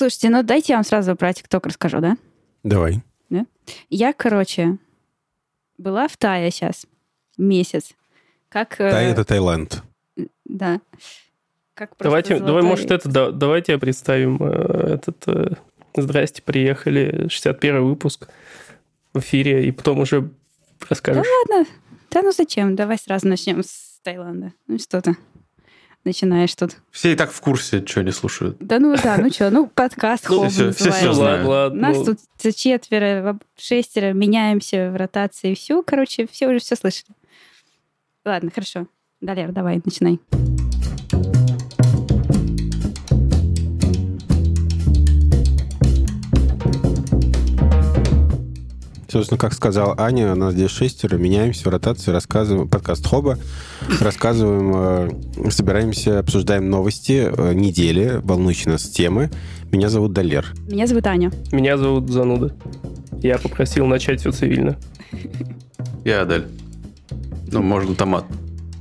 Слушайте, ну дайте я вам сразу про TikTok расскажу, да? Давай. Да? Я, короче, была в Тае сейчас месяц. Как... э, Да, это Таиланд. Да. Как Давайте, давай, может, это, да, давайте представим э, этот... э, Здрасте, приехали, 61 выпуск в эфире, и потом уже расскажешь. Ладно. Да ну зачем? Давай сразу начнем с Таиланда. Ну что ты начинаешь тут. Все и так в курсе, что они слушают. Да ну да, ну что, ну подкаст Ну, всё- все- называется. Нас ну, тут четверо, шестеро, меняемся в ротации, все, короче, все уже все слышали. Ладно, хорошо. Далер, давай, начинай. Собственно, как сказал Аня, у нас здесь шестеро, меняемся в ротации, рассказываем, подкаст Хоба, рассказываем, э, собираемся, обсуждаем новости э, недели, волнующие нас темы. Меня зовут Далер. Меня зовут Аня. Меня зовут Зануда. Я попросил начать все цивильно. Я Адель. Ну, можно томат.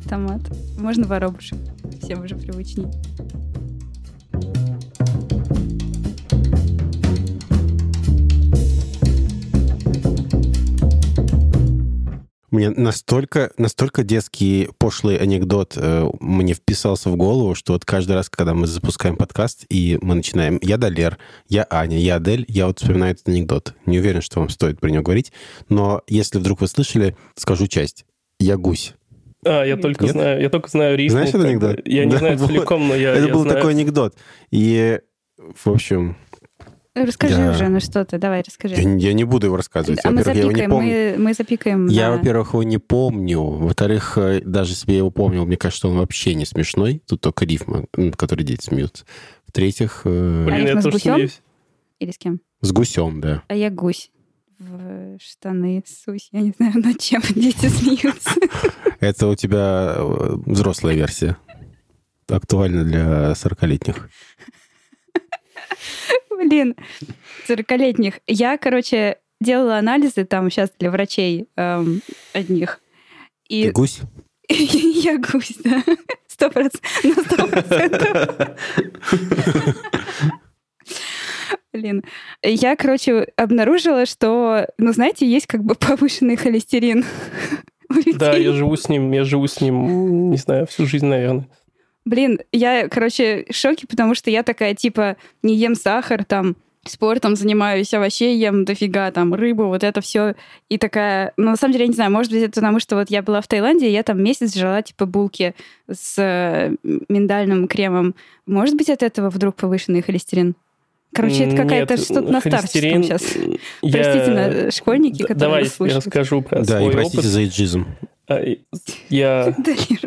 Томат. Можно воробушек. Всем уже привычней. Меня настолько, настолько детский пошлый анекдот э, мне вписался в голову, что вот каждый раз, когда мы запускаем подкаст, и мы начинаем «Я Далер», «Я Аня», «Я Адель», я вот вспоминаю этот анекдот. Не уверен, что вам стоит про него говорить, но если вдруг вы слышали, скажу часть. «Я гусь». А, я только Нет? знаю, я только знаю рифму. Знаешь этот анекдот? Я не Да, знаю вот. целиком, но я, Это я был знаю. такой анекдот. И, в общем, Расскажи Я- уже, ну что ты, давай, расскажи. я, не- я не буду его рассказывать. а мы Во-первых, я его не запикаем, помню. мы, мы запикаем. Я, на- во-первых, его не помню. Во-вторых, э, даже если я его помнил, мне кажется, он вообще не смешной. Тут только рифма, над которой дети смеются. В-третьих, э, Блин, рифма я с тоже гусем? смеюсь. Или с кем? с гусем, да. А я гусь. В штаны сусь. Я не знаю, над чем дети смеются. Это у тебя э, взрослая версия. Актуально для 40-летних. Блин, 40-летних. Я, короче, делала анализы там сейчас для врачей эм, одних. Ты И гусь? я гусь, да. Сто процентов. Блин. Я, короче, обнаружила, что, ну, знаете, есть как бы повышенный холестерин. Да, я живу с ним, я живу с ним, не знаю, всю жизнь, наверное. Блин, я, короче, в шоке, потому что я такая, типа, не ем сахар, там, спортом занимаюсь, овощей ем дофига, там, рыбу, вот это все. И такая, ну, на самом деле, я не знаю, может быть, это потому, что вот я была в Таиланде, и я там месяц жрала, типа, булки с э, миндальным кремом. Может быть, от этого вдруг повышенный холестерин? Короче, это какая-то что-то на старческом холестерин, сейчас. я- Простите, на- школьники, которые Давай я расскажу про Да, и простите опыт. за иджизм. А, Я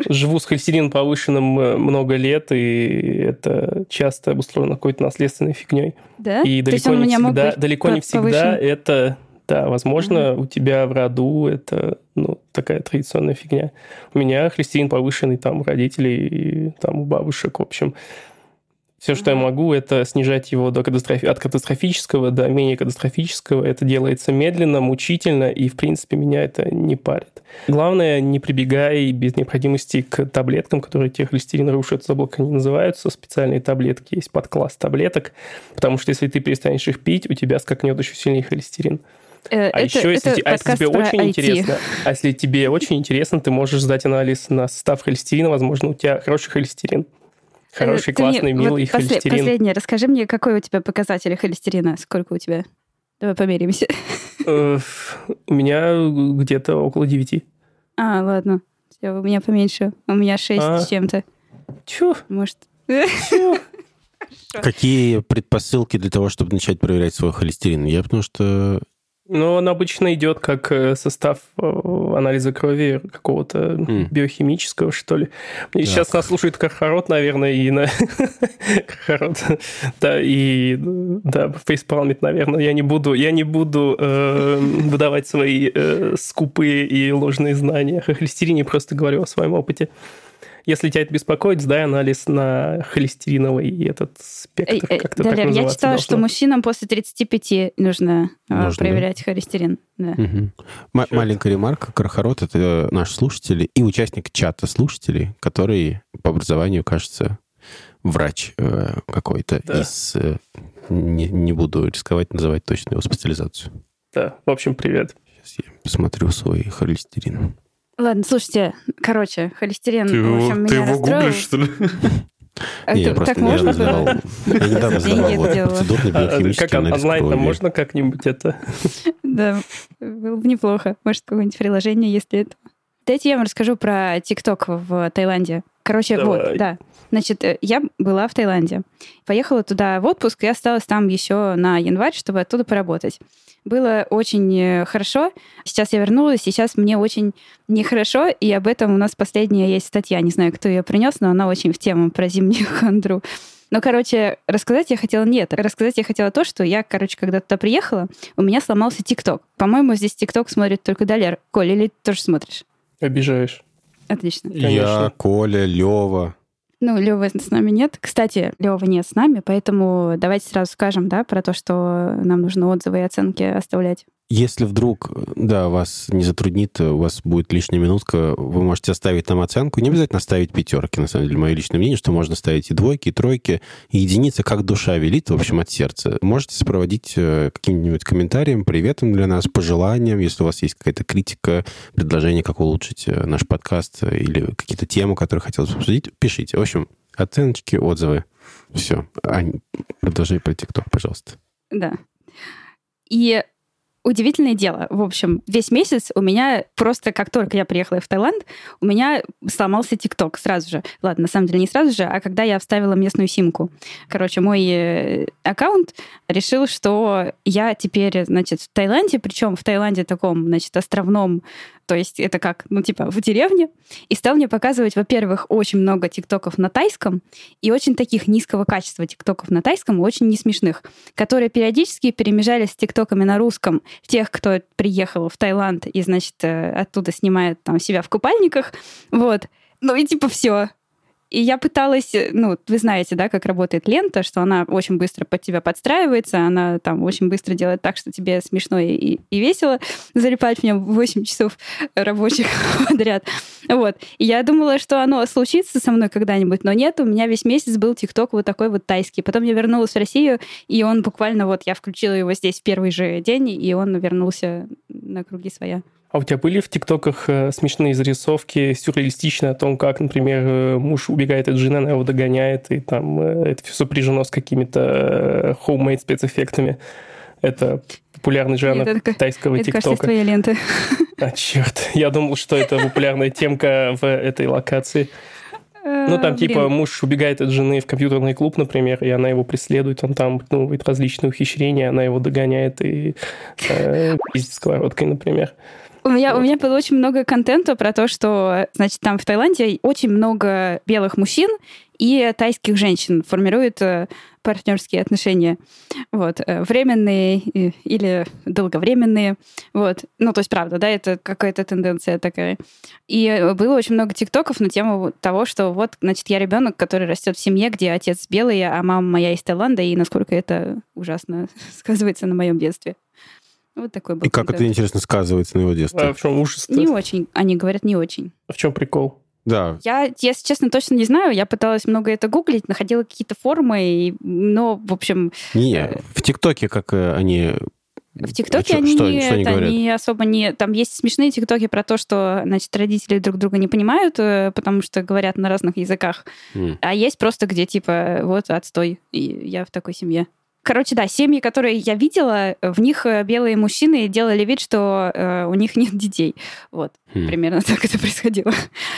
живу с холестерином повышенным э, много лет, и это часто обусловлено какой-то наследственной фигней. Да? И далеко не всегда, далеко не всегда это, да, возможно, у тебя в роду это ну, такая традиционная фигня. У меня холестерин повышенный там у родителей и там у бабушек, в общем. Все, что я могу, это снижать его до катастрофи... от катастрофического до менее катастрофического. Это делается медленно, мучительно, и, в принципе, меня это не парит. Главное, не прибегай без необходимости к таблеткам, которые тебе холестерин рушат. Забыл, как они называются. Специальные таблетки есть, подкласс таблеток. Потому что если ты перестанешь их пить, у тебя скакнет еще сильнее холестерин. Э, А это- еще, если, это те- а если тебе очень IT. интересно, а если тебе очень интересно, ты можешь сдать анализ на состав холестерина, возможно, у тебя хороший холестерин. Хороший, ты мне классный, вот милый после- холестерин. Последнее, расскажи мне, какой у тебя показатель холестерина? Сколько у тебя? Давай померимся. Э, У меня где-то около 9. А, ладно. У меня поменьше. У меня 6 А. с чем-то. Чё? Может... Какие предпосылки для того, чтобы начать проверять свой холестерин? Я потому что... Ну, он обычно идет как э, состав э, анализа крови какого-то М. биохимического, что ли. Мне Так. сейчас нас слушает Кархарот, наверное, и на... Кархарот, да, и да, фейспалмит, наверное. Я не буду, я не буду э, выдавать свои э, скупые и ложные знания о холестерине, просто говорю о своем опыте. Если тебя это беспокоит, сдай анализ на холестериновый этот спектр, Эй, эй, как-то так Далер, я читала, что должно. мужчинам после 35 нужно, а, Нужно, проверять холестерин. Да. Ма- Чё Маленькая ремарка. Кархарот — это наш слушатель и участник чата слушателей, который по образованию, кажется, врач э, какой-то Да. из... э, не, не буду рисковать называть точно его специализацию. Да, в общем, привет. Сейчас я посмотрю свой холестерин. Ладно, слушайте, короче, холестерин, Ты в его, общем, ты меня его расстроил. гуглишь, что ли? А Не, я ты- просто так недавно можно сдавал. было? Я недавно сдавал это вот процедурный А, биохимический как онлайн там можно как-нибудь это? Да, было бы неплохо. Может, какое-нибудь приложение, если это... Дайте я вам расскажу про ТикТок в Таиланде. Короче, Давай. вот, да. Значит, э, я была в Таиланде. Поехала туда в отпуск и осталась там еще на январь, чтобы оттуда поработать. Было очень э, хорошо. Сейчас я вернулась, сейчас мне очень нехорошо, и об этом у нас последняя есть статья. Не знаю, кто ее принес, но она очень в тему про зимнюю хандру. Ну, короче, рассказать я хотела нет. Рассказать я хотела то, что я, короче, когда туда приехала, у меня сломался ТикТок. По-моему, здесь ТикТок смотрит только Далер. Коль, или ты тоже смотришь? Обижаешь. Отлично. Я, Конечно. Коля, Лева. Ну, Лева с нами нет. Кстати, Лева нет с нами, поэтому давайте сразу скажем, да, про то, что нам нужно отзывы и оценки оставлять. Если вдруг, да, вас не затруднит, у вас будет лишняя минутка, вы можете оставить нам оценку. Не обязательно ставить пятерки, на самом деле, мое личное мнение, что можно ставить и двойки, и тройки, и единицы, как душа велит, в общем, от сердца. Можете сопроводить э, каким-нибудь комментарием, приветом для нас, пожеланием, если у вас есть какая-то критика, предложение, как улучшить э, наш подкаст э, или какие-то темы, которые хотелось бы обсудить, пишите. В общем, оценочки, отзывы. Все. Ань, продолжай про ТикТок, пожалуйста. Да. И удивительное дело. В общем, весь месяц у меня просто, как только я приехала в Таиланд, у меня сломался ТикТок сразу же. Ладно, на самом деле не сразу же, а когда я вставила местную симку. Короче, мой э, аккаунт решил, что я теперь, значит, в Таиланде, причем в Таиланде таком, значит, островном, то есть это как, ну, типа, в деревне, и стал мне показывать, во-первых, очень много тиктоков на тайском, и очень таких низкого качества тиктоков на тайском, очень не смешных, которые периодически перемежались с тиктоками на русском тех, кто приехал в Таиланд и, значит, э, оттуда снимает там себя в купальниках, вот. Ну и типа все. И я пыталась, э, ну, вы знаете, да, как работает лента, что она очень быстро под тебя подстраивается, она там очень быстро делает так, что тебе смешно и, и весело залипать в нем 8 часов рабочих подряд. Вот. И я думала, что оно случится со мной когда-нибудь, но нет, у меня весь месяц был ТикТок вот такой вот тайский. Потом я вернулась в Россию, и он буквально вот, я включила его здесь в первый же день, и он вернулся на круги своя. А у тебя были в ТикТоках э, смешные зарисовки, сюрреалистичные о том, как, например, э, муж убегает от жены, она его догоняет, и там э, это все сопряжено с какими-то homemade спецэффектами? Это популярный жанр Нет, это, тайского это кажется, ТикТока. твоей ленты. А, черт, я думал, что это популярная темка в этой локации. Ну, там, типа, блин. муж убегает от жены в компьютерный клуб, например, и она его преследует, он там придумывает различные ухищрения, она его догоняет и э, пиздит сковородкой, например. У меня, у меня было очень много контента про то, что, значит, там в Таиланде очень много белых мужчин и тайских женщин формируют э, партнерские отношения. Вот. э, Временные э, или долговременные. Вот. Ну, то есть, правда, да, это какая-то тенденция такая. И было очень много тиктоков на тему того, что вот, значит, я ребенок, который растет в семье, где отец белый, а мама моя из Таиланда, и насколько это ужасно сказывается на моем детстве. Вот такой был И как это, интересно, сказывается на его А детстве? в чем ужас Не очень. Они говорят, не очень. В чем прикол? Да, Я, если честно, точно не знаю. Я пыталась много это гуглить, находила какие-то формы, и- но, в общем, не, Э, в ТикТоке как э, они... в ТикТоке Чё- они, что, они это, они особо не... Там есть смешные ТикТоки про то, что, значит, родители друг друга не понимают, э, потому что говорят на разных языках. М. А есть просто, где, типа, вот, отстой. И я в такой семье. Короче, да, семьи, которые я видела, в них э, белые мужчины делали вид, что э, у них нет детей. Вот. Хм. Примерно так это происходило.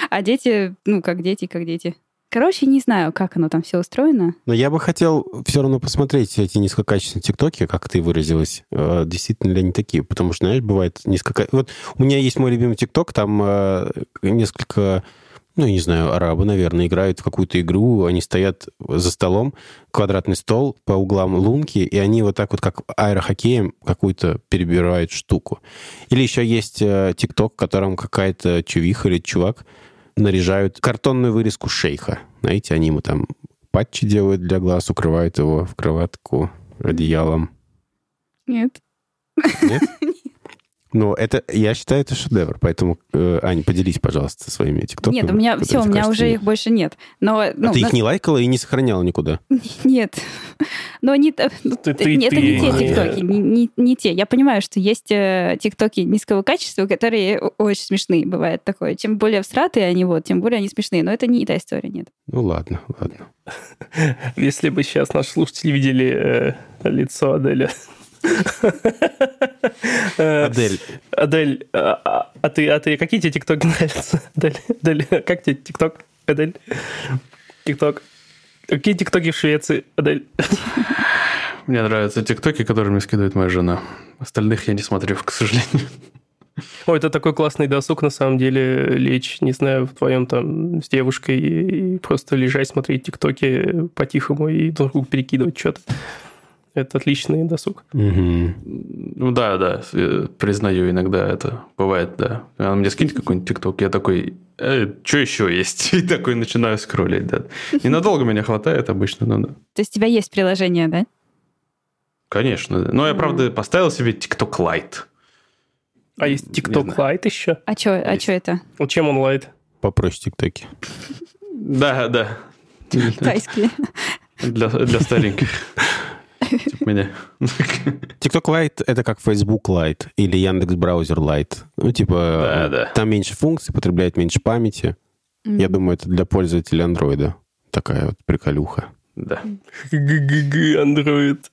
А дети, ну, как дети, как дети. Короче, не знаю, как оно там все устроено. Но я бы хотел все равно посмотреть эти низкокачественные ТикТоки, как ты выразилась. Э, Действительно ли они такие? Потому что, знаешь, бывает низкока... Вот у меня есть мой любимый ТикТок, там э, несколько, ну, я не знаю, арабы, наверное, играют в какую-то игру, они стоят за столом, квадратный стол, по углам лунки, и они вот так вот, как аэрохоккеем, какую-то перебирают штуку. Или еще есть э, ТикТок, в котором какая-то чувиха или чувак наряжают картонную вырезку шейха. Знаете, они ему там патчи делают для глаз, укрывают его в кроватку одеялом. Нет. Нет? Но это, я считаю, это шедевр. Поэтому, э, Ань, поделись, пожалуйста, своими тиктоками. Нет, у меня все, у меня уже не- их больше нет. Но, А ну, ты их на- не лайкала и не сохраняла никуда? Нет. Но не, та- ну, Ты- ты- нет, это не ты те не- тиктоки, не, не- не те. Я понимаю, что есть э, тиктоки низкого качества, которые очень смешные, бывает такое. Чем более всратые они, вот, тем более они смешные. Но это не та история, нет. Ну ладно, ладно. Если бы сейчас наши слушатели видели э, лицо Адели. Адель, Адель, а, а- ты, а ты какие тебе тиктоки нравятся? Адель, Адель, как тебе тикток? Адель, тикток. Какие тиктоки в Швеции? Адель. Мне нравятся тиктоки, которые мне скидывает моя жена. Остальных я не смотрю, к сожалению. Ой, это такой классный досуг, на самом деле, лечь, не знаю, вдвоем там с девушкой и, просто лежать, смотреть тиктоки по-тихому и друг другу перекидывать что-то. Это отличный досуг. Мгм. Ну да, да, э, признаю, иногда это бывает, да. Она мне скинет какой-нибудь тикток, я такой, что еще есть? И такой начинаю скроллить, да. Ненадолго меня хватает обычно, но да. То есть у тебя есть приложение, да? Конечно, да. Но я, правда, поставил себе тикток лайт. А есть тикток лайт еще? А что а чё это? Вот чем он лайт? попроще тиктоки. Да, да. Тайские. Для, для стареньких. Типа меня. TikTok Lite — это как Facebook Lite или Яндекс Браузер Lite. Ну, типа, Да, да. там меньше функций, потребляет меньше памяти. Я думаю, это для пользователей андроида. Такая вот приколюха. Да. ГГГ, андроид.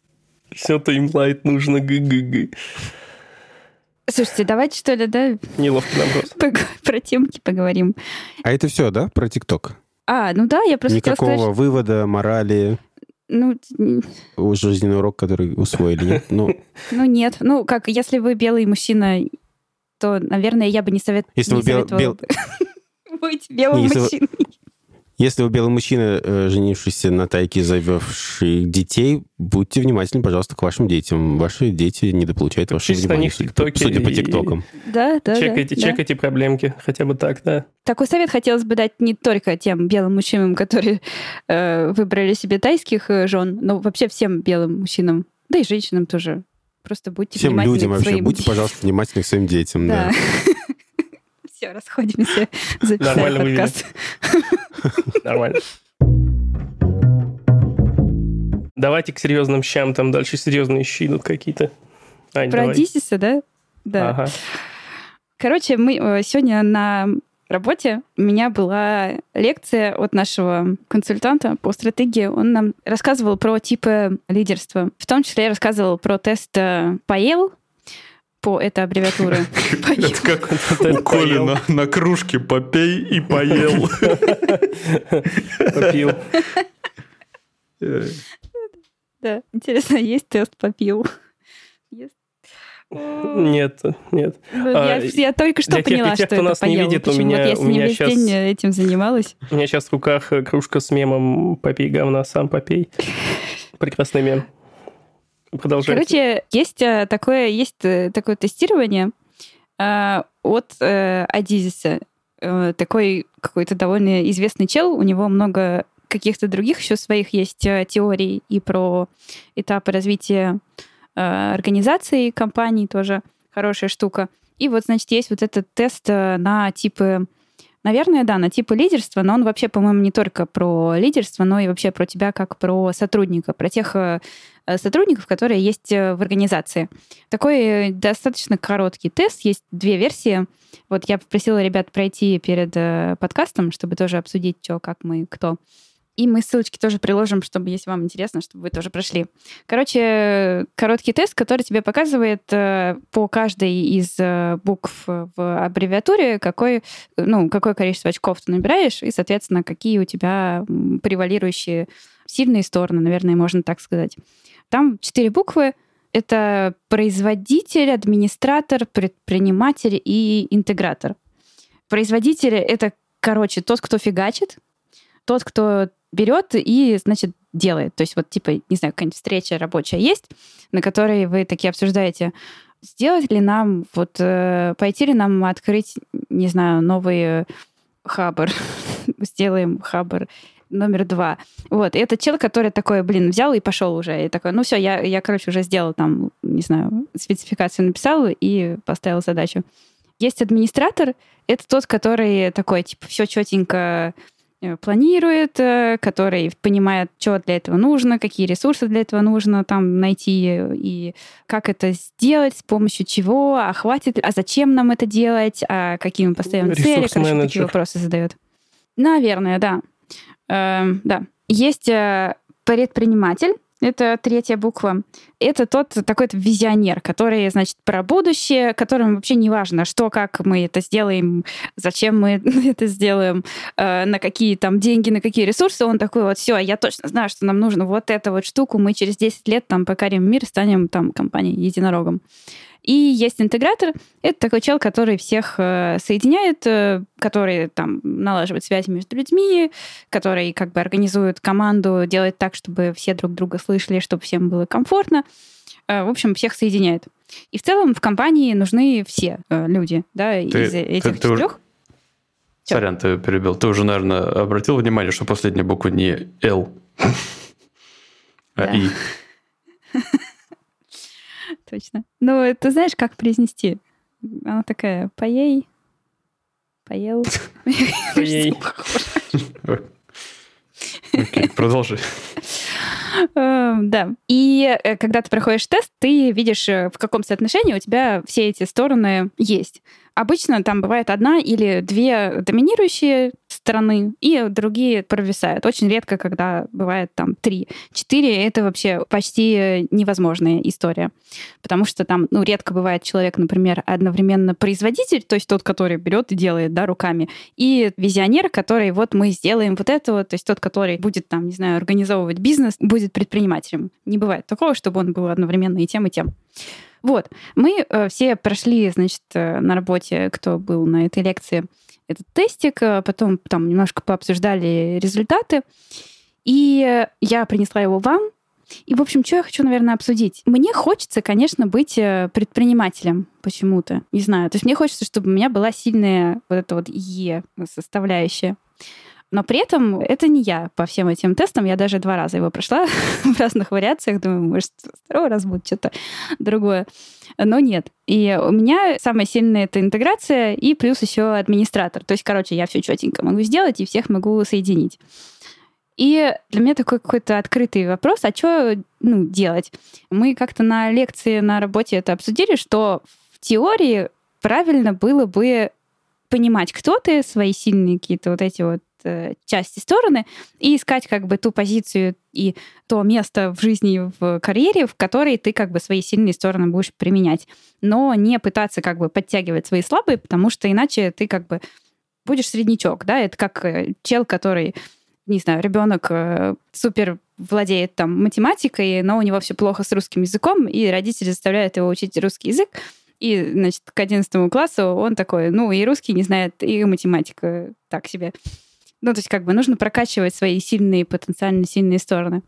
Им Lite нужно, ГГГ. Слушайте, давайте что ли, да, Неловкий пог- про темки поговорим. А это все, да, про ТикТок? А, ну да, я просто хотела Никакого сказать, вывода, морали, ну, жизненный урок, который усвоили, нет? Ну, ну нет. Ну, как, если вы белый мужчина, то, наверное, я бы не, совет... Если не вы бел- советовала бы быть белым Если вы- мужчиной. Если вы белый мужчина, э, женившийся на тайке, завевший детей, будьте внимательны, пожалуйста, к вашим детям. Ваши дети недополучают ваше на внимание, них судя по- судя ТикТокам. Да, да, чекайте, да, да. чекайте проблемки, хотя бы так, да. Такой совет хотелось бы дать не только тем белым мужчинам, которые э, выбрали себе тайских э, жен, но вообще всем белым мужчинам, да и женщинам тоже. Просто будьте Всем внимательны людям к вообще. своим... Будьте, пожалуйста, внимательны к своим детям. Да. Да. Все, расходимся. Нормально вывели. Нормально. Давайте к серьезным щам, там дальше серьезные щи идут какие-то. Ань, Про давай. Дисиса, да? Да. Ага. Короче, мы э, сегодня на работе у меня была лекция от нашего консультанта по стратегии. Он нам рассказывал про типы лидерства. В том числе рассказывал про тест э, ПАЕЛ, по это аббревиатура. ПАЕЛ. Это как у Коли на, на кружке попей и поел. Попил. Э, Да, интересно, есть тест попил? Нет, нет. Ну, А, Я я только что для тех- поняла, для тех, что кто это нас не поел. видит, у Почему? меня- Вот я у с меня весь щас- день этим занималась. У меня сейчас в руках э, кружка с мемом «Попей говна, сам попей». Прекрасный мем. Продолжайте. Короче, есть э, такое, есть э, такое тестирование э, от э, Адизиса. Э, Такой какой-то довольно известный чел. У него много каких-то других еще своих есть э, теорий и про этапы развития э, организации, компаний тоже хорошая штука. И вот, значит, есть вот этот тест на типы Наверное, да, на типы лидерства, но он вообще, по-моему, не только про лидерство, но и вообще про тебя как про сотрудника, про тех э, э, сотрудников, которые есть э, в организации. Такой достаточно короткий тест, есть две версии. Вот я попросила ребят пройти перед подкастом, чтобы тоже обсудить, что, как мы, кто. И мы ссылочки тоже приложим, чтобы, если вам интересно, чтобы вы тоже прошли. Короче, короткий тест, который тебе показывает э, по каждой из э, букв в аббревиатуре, какой, ну, какое количество очков ты набираешь, и, соответственно, какие у тебя превалирующие сильные стороны, наверное, можно так сказать. Там четыре буквы. Это производитель, администратор, предприниматель и интегратор. Производитель — это, короче, тот, кто фигачит, тот, кто берет и, значит, делает. То есть вот, типа, не знаю, какая-нибудь встреча рабочая есть, на которой вы такие обсуждаете, сделать ли нам, вот, э, пойти ли нам открыть, не знаю, новый э, хабр, сделаем хабр номер два. Вот, и это чел, который такой, блин, взял и пошел уже. И такой, ну все, я, я, короче, уже сделал там не знаю, спецификацию написал и поставил задачу. Есть администратор, это тот, который такой, типа, все четенько планирует, э, который понимает, что для этого нужно, какие ресурсы для этого нужно там найти и как это сделать, с помощью чего, а хватит, а зачем нам это делать, а какие мы поставим цели, короче, такие вопросы задает. Наверное, да. Эм, да. Есть э, предприниматель, это третья буква. Это тот такой-то визионер, который, значит, про будущее, которому вообще не важно, что, как мы это сделаем, зачем мы это сделаем, э, на какие там деньги, на какие ресурсы. Он такой вот, все, я точно знаю, что нам нужно вот эту вот штуку, мы через 10 лет там покорим мир, станем там компанией единорогом. И есть интегратор. Это такой чел, который всех э, соединяет, э, который там налаживает связи между людьми, который как бы организует команду, делает так, чтобы все друг друга слышали, чтобы всем было комфортно. Э, в общем, всех соединяет. И в целом в компании нужны все люди, да, ты, из этих ты, четырех. Ты Сорян, ты перебил. Ты уже, наверное, обратил внимание, что последняя буква не «Л», а «И». точно. Ну, ты знаешь, как произнести? Она такая, поей, поел. Поей. Окей, продолжи. Эм, да. И э, когда ты проходишь тест, ты видишь, э, в каком соотношении у тебя все эти стороны есть. Обычно там бывает одна или две доминирующие стороны, и другие провисают. Очень редко, когда бывает там три. Четыре — это вообще почти невозможная история. Потому что там, ну, редко бывает человек, например, одновременно производитель, то есть тот, который берет и делает, да, руками, и визионер, который вот мы сделаем вот это вот, то есть тот, который будет там, не знаю, организовывать бизнес, будет предпринимателем. Не бывает такого, чтобы он был одновременно и тем, и тем. Вот, мы э, все прошли, значит, э, на работе, кто был на этой лекции, этот тестик, э, потом там немножко пообсуждали результаты, и я принесла его вам. И, в общем, что я хочу, наверное, обсудить? Мне хочется, конечно, быть предпринимателем почему-то. Не знаю. То есть мне хочется, чтобы у меня была сильная вот эта вот Е составляющая. Но при этом это не я по всем этим тестам. Я даже два раза его прошла в разных вариациях. Думаю, может, второй раз будет что-то другое. Но нет. И у меня самая сильная это интеграция и плюс еще администратор. То есть, короче, я все четенько могу сделать и всех могу соединить. И для меня такой какой-то открытый вопрос, а что ну, делать? Мы как-то на лекции на работе это обсудили, что в теории правильно было бы понимать, кто ты, свои сильные какие-то вот эти вот части стороны, и искать как бы ту позицию и то место в жизни, в карьере, в которой ты как бы свои сильные стороны будешь применять. Но не пытаться как бы подтягивать свои слабые, потому что иначе ты как бы будешь среднячок, да, это как э, чел, который, не знаю, ребенок э, супер владеет там математикой, но у него все плохо с русским языком, и родители заставляют его учить русский язык, и, значит, к 11 классу он такой, ну, и русский не знает, и математика так себе. Ну, то есть как бы нужно прокачивать свои сильные, потенциально сильные стороны.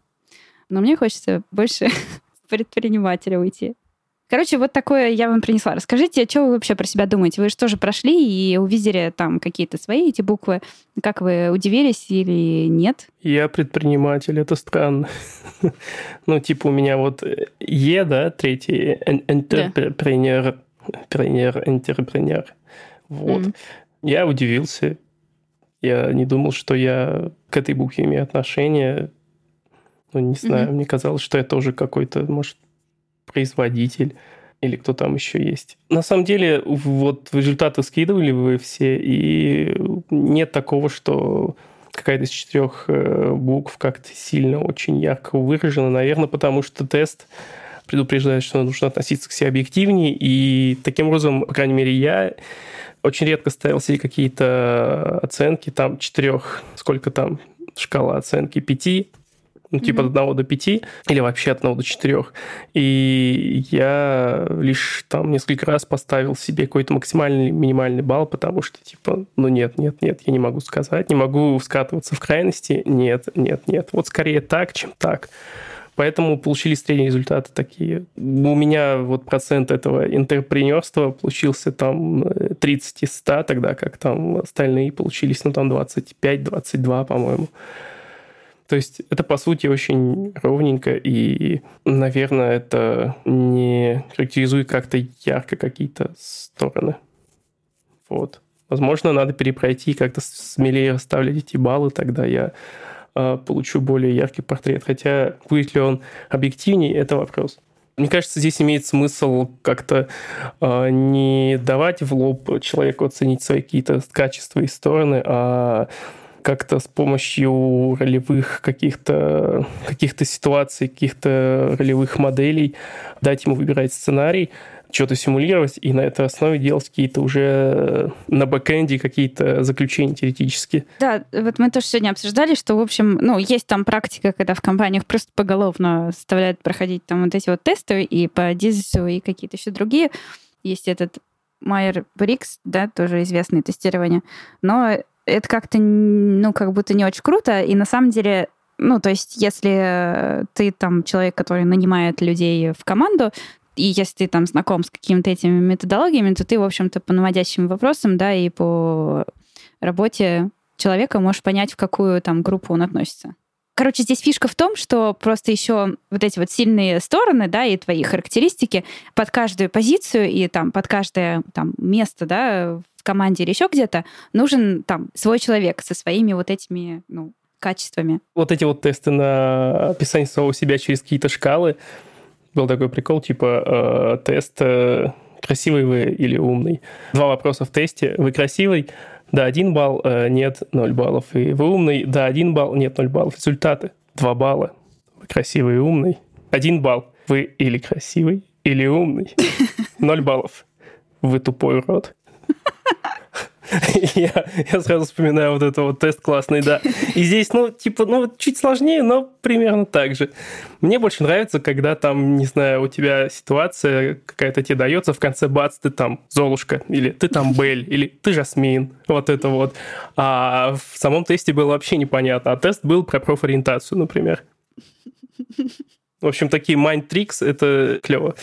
Но мне хочется больше предпринимателя уйти. Короче, вот такое я вам принесла. Расскажите, что вы вообще про себя думаете? Вы же тоже прошли и увидели там какие-то свои эти буквы. Как вы удивились или нет? Я предприниматель, это странно. ну, типа у меня вот Е, да, третий, интерпренер, тренер, интерпренер. Вот. Я удивился. Я не думал, что я к этой букве имею отношение. Ну, не знаю, mm-hmm. мне казалось, что я тоже какой-то, может, производитель или кто там еще есть. На самом деле, вот результаты скидывали вы все, и нет такого, что какая-то из четырех э, букв как-то сильно очень ярко выражена, наверное, потому что тест предупреждает, что нужно относиться к себе объективнее, и таким образом, по крайней мере, я очень редко ставил себе какие-то оценки, там четырех, сколько там, шкала оценки, пяти, ну, типа mm-hmm. от 1 до 5, или вообще от 1 до 4. И я лишь там несколько раз поставил себе какой-то максимальный, минимальный балл, потому что, типа, ну нет, нет, нет, я не могу сказать, не могу скатываться в крайности, нет, нет, нет. Вот скорее так, чем так. Поэтому получились средние результаты такие. У меня вот процент этого интерпренерства получился там 30 из 100, тогда как там остальные получились, ну, там 25-22, по-моему. То есть это, по сути, очень ровненько, и, наверное, это не характеризует как-то ярко какие-то стороны. Вот. Возможно, надо перепройти как-то смелее расставлять эти баллы, тогда я э, получу более яркий портрет. Хотя будет ли он объективнее, это вопрос. Мне кажется, здесь имеет смысл как-то э, не давать в лоб человеку оценить свои какие-то качества и стороны, а как-то с помощью ролевых каких-то каких ситуаций, каких-то ролевых моделей дать ему выбирать сценарий, что-то симулировать и на этой основе делать какие-то уже на бэкэнде какие-то заключения теоретические. Да, вот мы тоже сегодня обсуждали, что, в общем, ну, есть там практика, когда в компаниях просто поголовно заставляют проходить там вот эти вот тесты и по Дизису, и какие-то еще другие. Есть этот Майер Брикс, да, тоже известное тестирование. Но это как-то, ну, как будто не очень круто, и на самом деле ну, то есть, если ты там человек, который нанимает людей в команду, и если ты там знаком с какими-то этими методологиями, то ты, в общем-то, по наводящим вопросам, да, и по работе человека можешь понять, в какую там группу он относится. Короче, здесь фишка в том, что просто еще вот эти вот сильные стороны, да, и твои характеристики под каждую позицию и там под каждое там место, да, в команде или еще где-то нужен там свой человек со своими вот этими, ну, качествами. Вот эти вот тесты на описание самого себя через какие-то шкалы, был такой прикол, типа э, тест э, красивый вы или умный. Два вопроса в тесте. Вы красивый? Да, один балл, э, нет, ноль баллов. И вы умный? Да, один балл, нет, ноль баллов. Результаты. Два балла. Вы красивый и умный. Один балл. Вы или красивый, или умный. Ноль баллов. Вы тупой урод. я, я сразу вспоминаю вот это вот тест классный, да. И здесь, ну, типа, ну, чуть сложнее, но примерно так же. Мне больше нравится, когда там, не знаю, у тебя ситуация какая-то тебе дается, в конце бац, ты там Золушка, или ты там Бель, или ты Жасмин, вот это вот. А в самом тесте было вообще непонятно. А тест был про профориентацию, например. В общем, такие mind tricks, это клево.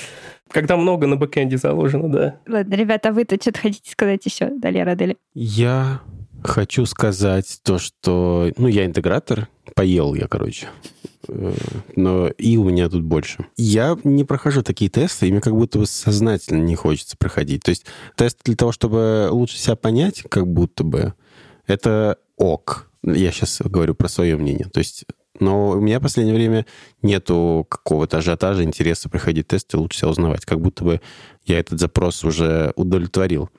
Когда много на бэкэнде заложено, да. Ладно, ребята, вы-то что-то хотите сказать еще, Далее, Радели? Я хочу сказать то, что... Ну, я интегратор, поел я, короче. Э, но и у меня тут больше. Я не прохожу такие тесты, и мне как будто бы сознательно не хочется проходить. То есть тест для того, чтобы лучше себя понять, как будто бы, это ок. Я сейчас говорю про свое мнение. То есть но у меня в последнее время нету какого-то ажиотажа, интереса проходить тесты, лучше себя узнавать. Как будто бы я этот запрос уже удовлетворил.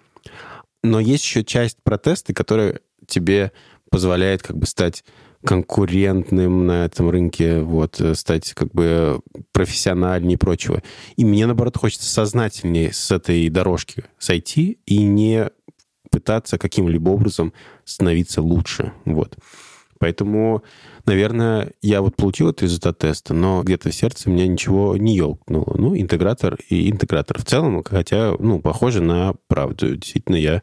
Но есть еще часть про тесты, которая тебе позволяет как бы стать конкурентным на этом рынке, вот, стать как бы профессиональнее и прочего. И мне, наоборот, хочется сознательнее с этой дорожки сойти и не пытаться каким-либо образом становиться лучше. Вот. Поэтому, наверное, я вот получил этот результат теста, но где-то в сердце меня ничего не ёлкнуло. Ну, интегратор и интегратор в целом, хотя, ну, похоже на правду. Действительно, я,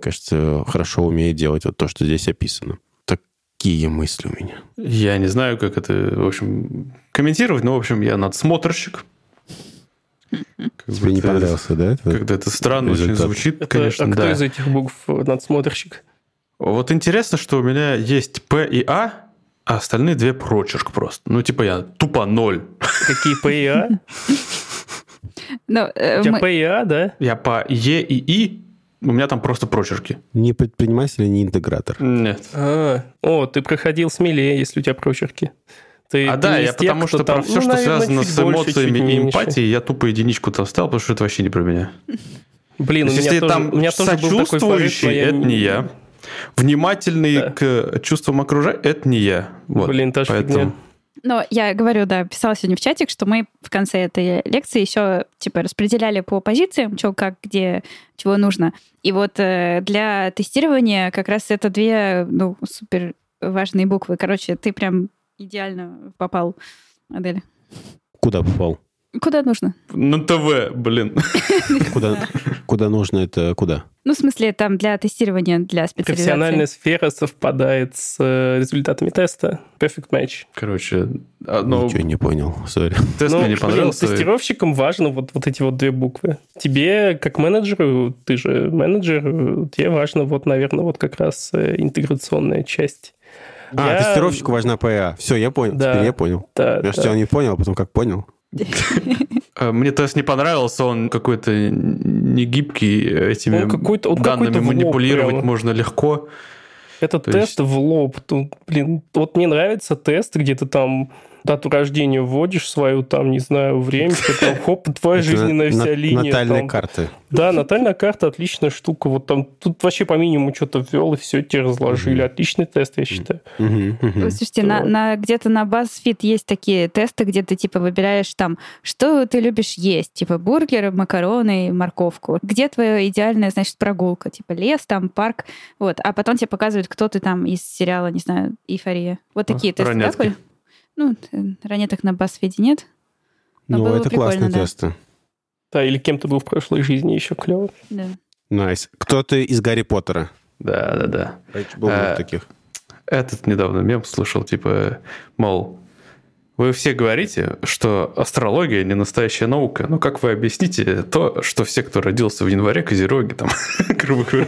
кажется, хорошо умею делать вот то, что здесь описано. Такие мысли у меня. Я не знаю, как это, в общем, комментировать, но, в общем, я надсмотрщик. Тебе не понравился, да? Когда это странно очень звучит, конечно, а кто из этих букв надсмотрщик? Вот интересно, что у меня есть П и А, а остальные две прочерк просто. Ну, типа я тупо ноль. Какие П и А? Ну, э, у тебя П и А, да? Я по Е и И, у меня там просто прочерки. Не предприниматель, не интегратор. Нет. А, о, ты проходил смелее, если у тебя прочерки. Ты, а ты да, я тех, потому что там, про все, ну, что наверное, связано с эмоциями больше, и эмпатией, я тупо единичку там ставил, потому что это вообще не про меня. Блин, у меня если тоже, там у меня тоже был такой порыв, это не я. Внимательный да. к чувствам окружающих – это не я. Вот, Блин, тоже поэтому... фигня. Но я говорю, да, писала сегодня в чатик, что мы в конце этой лекции еще типа распределяли по позициям, что как, где, чего нужно. И вот э, для тестирования как раз это две, ну, супер важные буквы. Короче, ты прям идеально попал, Адель. Куда попал? Куда нужно? На ТВ, блин. Куда, куда нужно это куда? Ну, в смысле, там для тестирования, для специализации. Профессиональная сфера совпадает с э, результатами теста. Perfect match. Короче, одно... Ничего не понял, сори. Тест ну, мне не понравился. Блин, тестировщикам важно вот, вот эти вот две буквы. Тебе, как менеджеру, ты же менеджер, тебе важно вот, наверное, вот как раз э, интеграционная часть А, Я- тестировщику важна ПА. Все, я понял. Да. Теперь я понял. Да, Я да. сначала не понял, а потом как понял. Э, Мне тест не понравился, он какой-то не гибкий, этими Он какой-то- он данными какой-то лоб манипулировать прямо. можно легко. Это То тест в лоб. Блин, вот мне нравится тест, где ты там дату рождения вводишь свою, там, не знаю, время, что там, хоп, твоя жизненная на- вся линия. Натальные там. карты. Да, натальная карта отличная штука. Вот там тут вообще по минимуму что-то ввел, и все тебе разложили. Отличный тест, я считаю. Слушайте, на, где-то на BuzzFeed есть такие тесты, где ты типа выбираешь там, что ты любишь есть, типа бургеры, макароны, морковку. Где твоя идеальная, значит, прогулка, типа лес, там парк, вот. А потом тебе показывают, кто ты там из сериала, не знаю, «Эйфория». Вот А, такие тесты. да? Ну, э, ранеток на BuzzFeed нет. Но Ну, было это классные да. тесты. Да, или кем ты был в прошлой жизни, еще клево. Да. Nice. Кто-то из Гарри Поттера. Да, да, да. Был Э, таких. Этот недавно мем слышал, типа, мол, вы все говорите, что астрология не настоящая наука, но как вы объясните то, что все, кто родился в январе, козероги там, грубо говоря.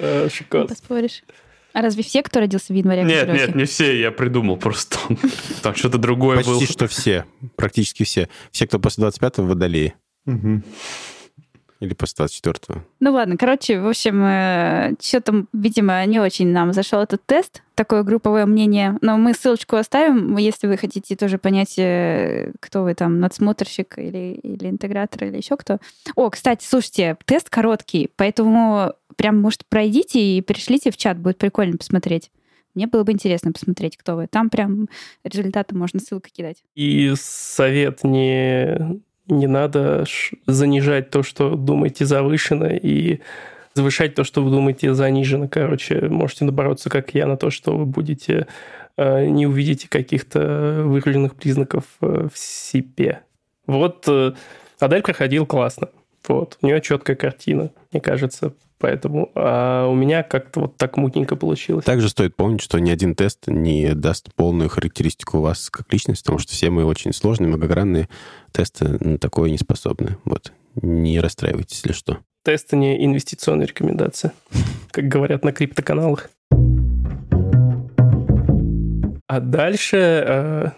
Э, Шикарно. Поспоришь. А разве все, кто родился в январе, Нет, козероги? нет, не все, я придумал просто. Там что-то другое было. Почти что все. Практически все. Все, кто после 25-го водолеи. Мгм. Или после 24-го. Ну ладно, короче, в общем, что-то, видимо, не очень нам зашел этот тест, такое групповое мнение. Но мы ссылочку оставим, если вы хотите тоже понять, э, кто вы там, надсмотрщик или, или интегратор, или еще кто. О, кстати, слушайте, тест короткий, поэтому прям, может, пройдите и пришлите в чат, будет прикольно посмотреть. Мне было бы интересно посмотреть, кто вы. Там прям результаты можно ссылкой кидать. И совет не, не надо занижать то, что думаете завышено, и завышать то, что вы думаете занижено. Короче, можете набороться, как я, на то, что вы будете э, не увидите каких-то выраженных признаков э, в себе. Вот э, Адель проходил классно. Вот, у нее четкая картина, мне кажется. Поэтому а у меня как-то вот так мутненько получилось. Также стоит помнить, что ни один тест не даст полную характеристику вас как личности, потому что все мы очень сложные, многогранные тесты на такое не способны. Вот. Не расстраивайтесь, если что. Тесты не инвестиционная рекомендация, как говорят на криптоканалах. А дальше э,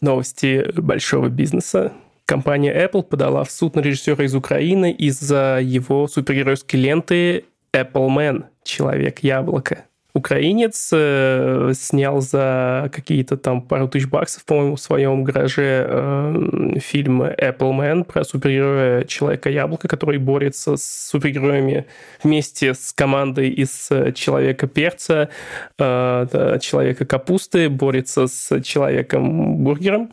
новости большого бизнеса. Компания Apple подала в суд на режиссера из Украины из-за его супергеройской ленты Apple Man, Человек-яблоко. Украинец э, снял за какие-то там пару тысяч баксов, по-моему, в своем гараже э, фильм Apple Man про супергероя Человека-яблока, который борется с супергероями вместе с командой из э, Человека-перца, э, Человека-капусты, борется с Человеком-бургером.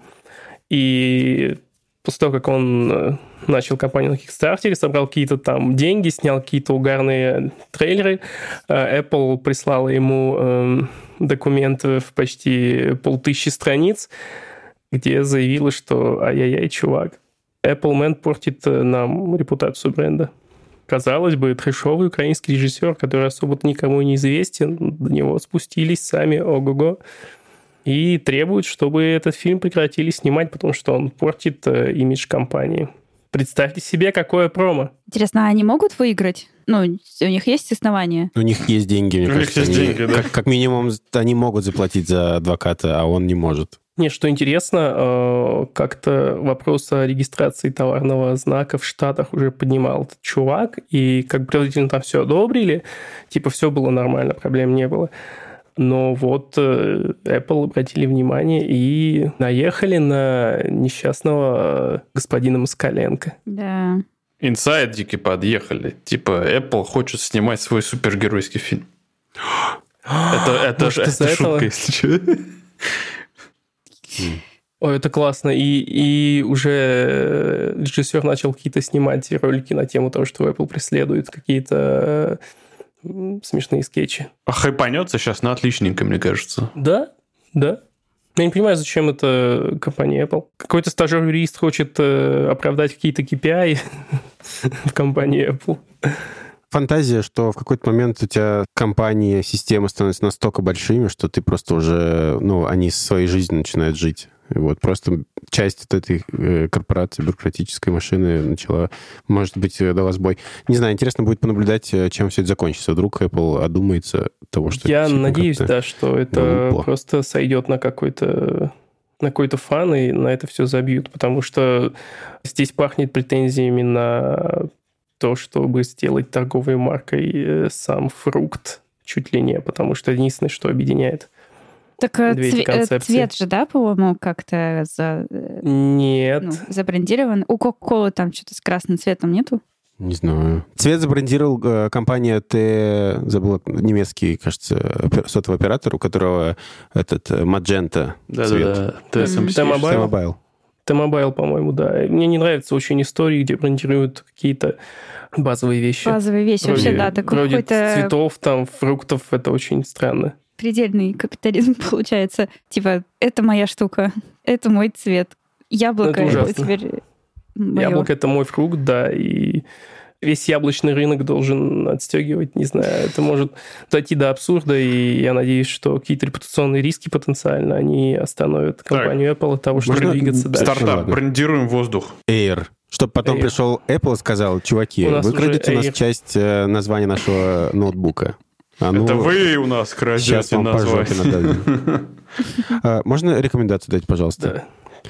И после того, как он э, начал кампанию на Kickstarter, собрал какие-то там деньги, снял какие-то угарные трейлеры, э, Apple прислала ему эм, документы в почти полтысячи страниц, где заявила, что ай-яй-яй, чувак, Apple Man портит э, нам репутацию бренда. Казалось бы, трешовый украинский режиссер, который особо-то никому не известен, до него спустились сами, ого-го, и требуют, чтобы этот фильм прекратили снимать, потому что он портит э, имидж компании. Представьте себе, какое промо. Интересно, а они могут выиграть? Ну, у них есть основания? У них есть деньги, мне У них кажется. есть они- деньги, да. как, как минимум, они могут заплатить за адвоката, а он не может. Не, что интересно, э, как-то вопрос о регистрации товарного знака в Штатах уже поднимал этот чувак, и как бы предварительно там все одобрили, типа все было нормально, проблем не было. Но вот э, Apple обратили внимание и наехали на несчастного э, господина Москаленко. Да. Инсайдики подъехали. Типа, Apple хочет снимать свой супергеройский фильм. Это, это, Может, это шутка, этого? если что. Ой, это классно. И, и уже э, режиссер начал какие-то снимать ролики на тему того, что Apple преследует какие-то смешные скетчи. А хайпанется сейчас на отличненько, мне кажется. Да, да. Я не понимаю, зачем это компания Apple. Какой-то стажер-юрист хочет э, оправдать какие-то KPI в компании Apple. Фантазия, что в какой-то момент у тебя компании, системы становятся настолько большими, что ты просто уже, ну, они своей жизнью начинают жить. Вот просто часть от этой э, корпорации, бюрократической машины начала, может быть, э, дала сбой. Не знаю, интересно будет понаблюдать, э, чем все это закончится. Вдруг Apple одумается того, что... Я надеюсь, да, что это глупо. просто сойдет на какой-то на какой-то фан, и на это все забьют, потому что здесь пахнет претензиями на то, чтобы сделать торговой маркой сам фрукт чуть ли не, потому что единственное, что объединяет. Так э, цве- э, концепции. цвет же, да, по-моему, как-то за, э, Нет. ну, забрендирован. У Кока-Колы там что-то с красным цветом нету? Не знаю. Цвет забрендировал э, компания Т... Забыла немецкий, кажется, опер- сотовый оператор, у которого этот э, Magenta цвет. Да-да-да. T-Mobile. T-Mobile. T-Mobile, по-моему, да. Мне не нравятся очень истории, где брендируют какие-то базовые вещи. Базовая вещь. Вроде- Вообще, да, такой вроде какой-то цветов, там, фруктов. Это очень странно. Предельный капитализм получается. Типа, это моя штука, это мой цвет. Яблоко Это это, теперь моё. Яблоко это мой фрукт, да, и весь яблочный рынок должен отстегивать, не знаю, это может дойти до абсурда, и я надеюсь, что какие-то репутационные риски потенциально, они остановят компанию Apple от того, чтобы можно двигаться дальше. Стартап. Ладно. Брендируем воздух. Air. Чтобы потом Air. пришел Apple и сказал, чуваки, вы крадете у нас часть э, названия нашего ноутбука. А ну, Это вы у нас Сейчас крадете название. А, Можно рекомендацию дать, пожалуйста? Да.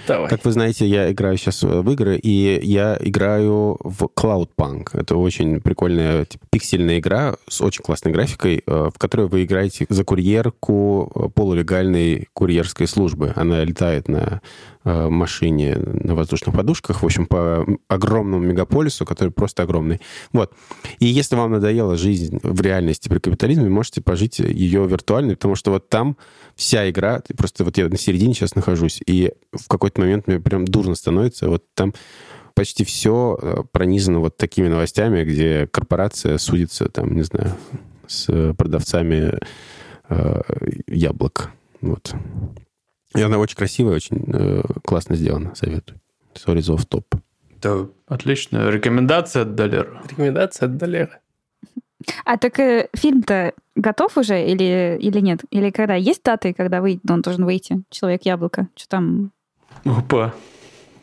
Давай. Как вы знаете, я играю сейчас в игры, и я играю в Cloudpunk. Это очень прикольная типа, пиксельная игра с очень классной графикой, э, в которой вы играете за курьерку полулегальной курьерской службы. Она летает на машине на воздушных подушках, в общем, по огромному мегаполису, который просто огромный. Вот. И если вам надоела жизнь в реальности при капитализме, можете пожить ее виртуально, потому что вот там вся игра, просто вот я на середине сейчас нахожусь, и в какой-то момент мне прям дурно становится, вот там почти все пронизано вот такими новостями, где корпорация судится, там, не знаю, с продавцами э, яблок. Вот. И она очень красивая, очень э, классно сделана, советую. Sorry за топ. Да, отлично. Рекомендация от Долера. Рекомендация от Долера. А так э, фильм-то готов уже или, или нет? Или когда? Есть даты, когда выйдет, он должен выйти? Человек-яблоко. Что там? Опа.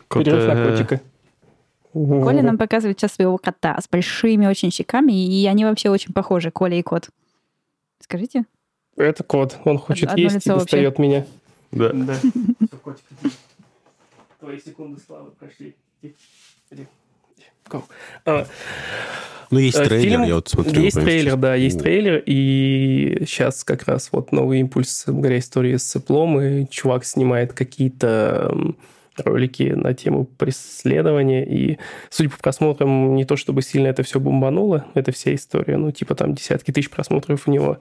Перерыв Кота- на котика. Коля нам показывает сейчас своего кота с большими очень щеками, и они вообще очень похожи, Коля и кот. Скажите? Это кот. Он хочет Одно есть и лицо вообще. достает меня. Да. Да. котик, иди. Твои секунды славы прошли. Go. А, Ну, есть Э, трейлер, фильм- я вот смотрю. Есть трейлер, сейчас. да, есть О. трейлер, и сейчас как раз вот новый импульс благодаря истории с цеплом, и чувак снимает какие-то ролики на тему преследования, и, судя по просмотрам, не то чтобы сильно это все бомбануло, это вся история, ну, типа там десятки тысяч просмотров у него,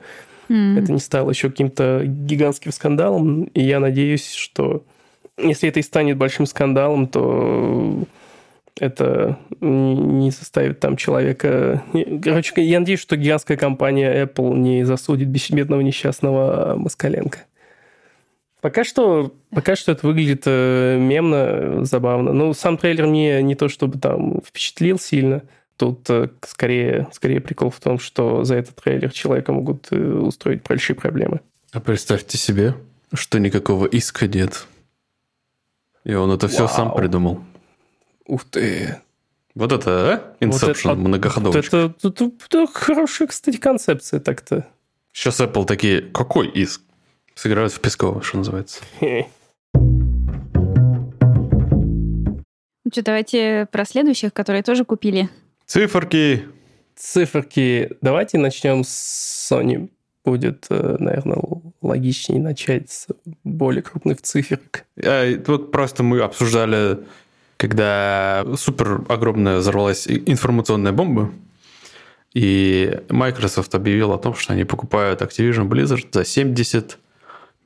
М. это не стало еще каким-то гигантским скандалом, и я надеюсь, что если это и станет большим скандалом, то это не заставит там человека... Короче, я надеюсь, что гигантская компания Apple не засудит бессмертного несчастного Москаленко. Пока что, пока что это выглядит э, мемно, забавно. Ну, сам трейлер мне не то чтобы там впечатлил сильно. Тут э, скорее, скорее прикол в том, что за этот трейлер человека могут э, устроить большие проблемы. А представьте себе, что никакого иска нет. И он это все сам Вау. придумал. Ух ты! Вот это, а? Инсепшн, Вот это- многоходовочка. Это, это- это хорошая, кстати, концепция так-то. Сейчас Apple такие, какой иск? Сыграют в Пескова, что называется. Ну что, давайте про следующих, которые тоже купили. Циферки. Циферки. Давайте начнем с Sony. Будет, э, наверное, логичнее начать с более крупных циферок. А, Вот просто мы обсуждали, когда супер огромная взорвалась информационная бомба, и Microsoft объявил о том, что они покупают Activision Blizzard за 70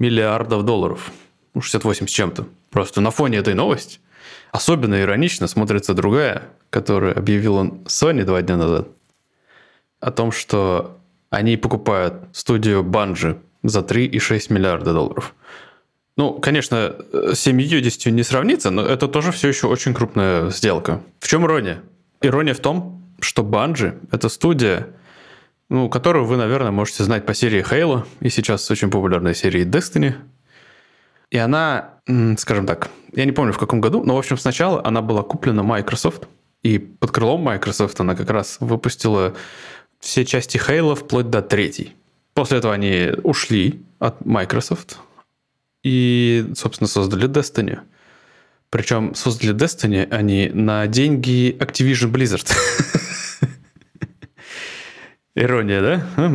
миллиардов долларов. Ну, 68 с чем-то. Просто на фоне этой новости особенно иронично смотрится другая, которую объявил он Sony два дня назад, о том, что они покупают студию Bungie за 3,6 миллиарда долларов. Ну, конечно, с 70 не сравнится, но это тоже все еще очень крупная сделка. В чем ирония? Ирония в том, что Bungie — это студия, ну, которую вы, наверное, можете знать по серии Halo и сейчас очень популярной серии Destiny. И она, скажем так, я не помню в каком году, но, в общем, сначала она была куплена Microsoft, и под крылом Microsoft она как раз выпустила все части Halo вплоть до третьей. После этого они ушли от Microsoft и, собственно, создали Destiny. Причем создали Destiny они на деньги Activision Blizzard. Ирония, да?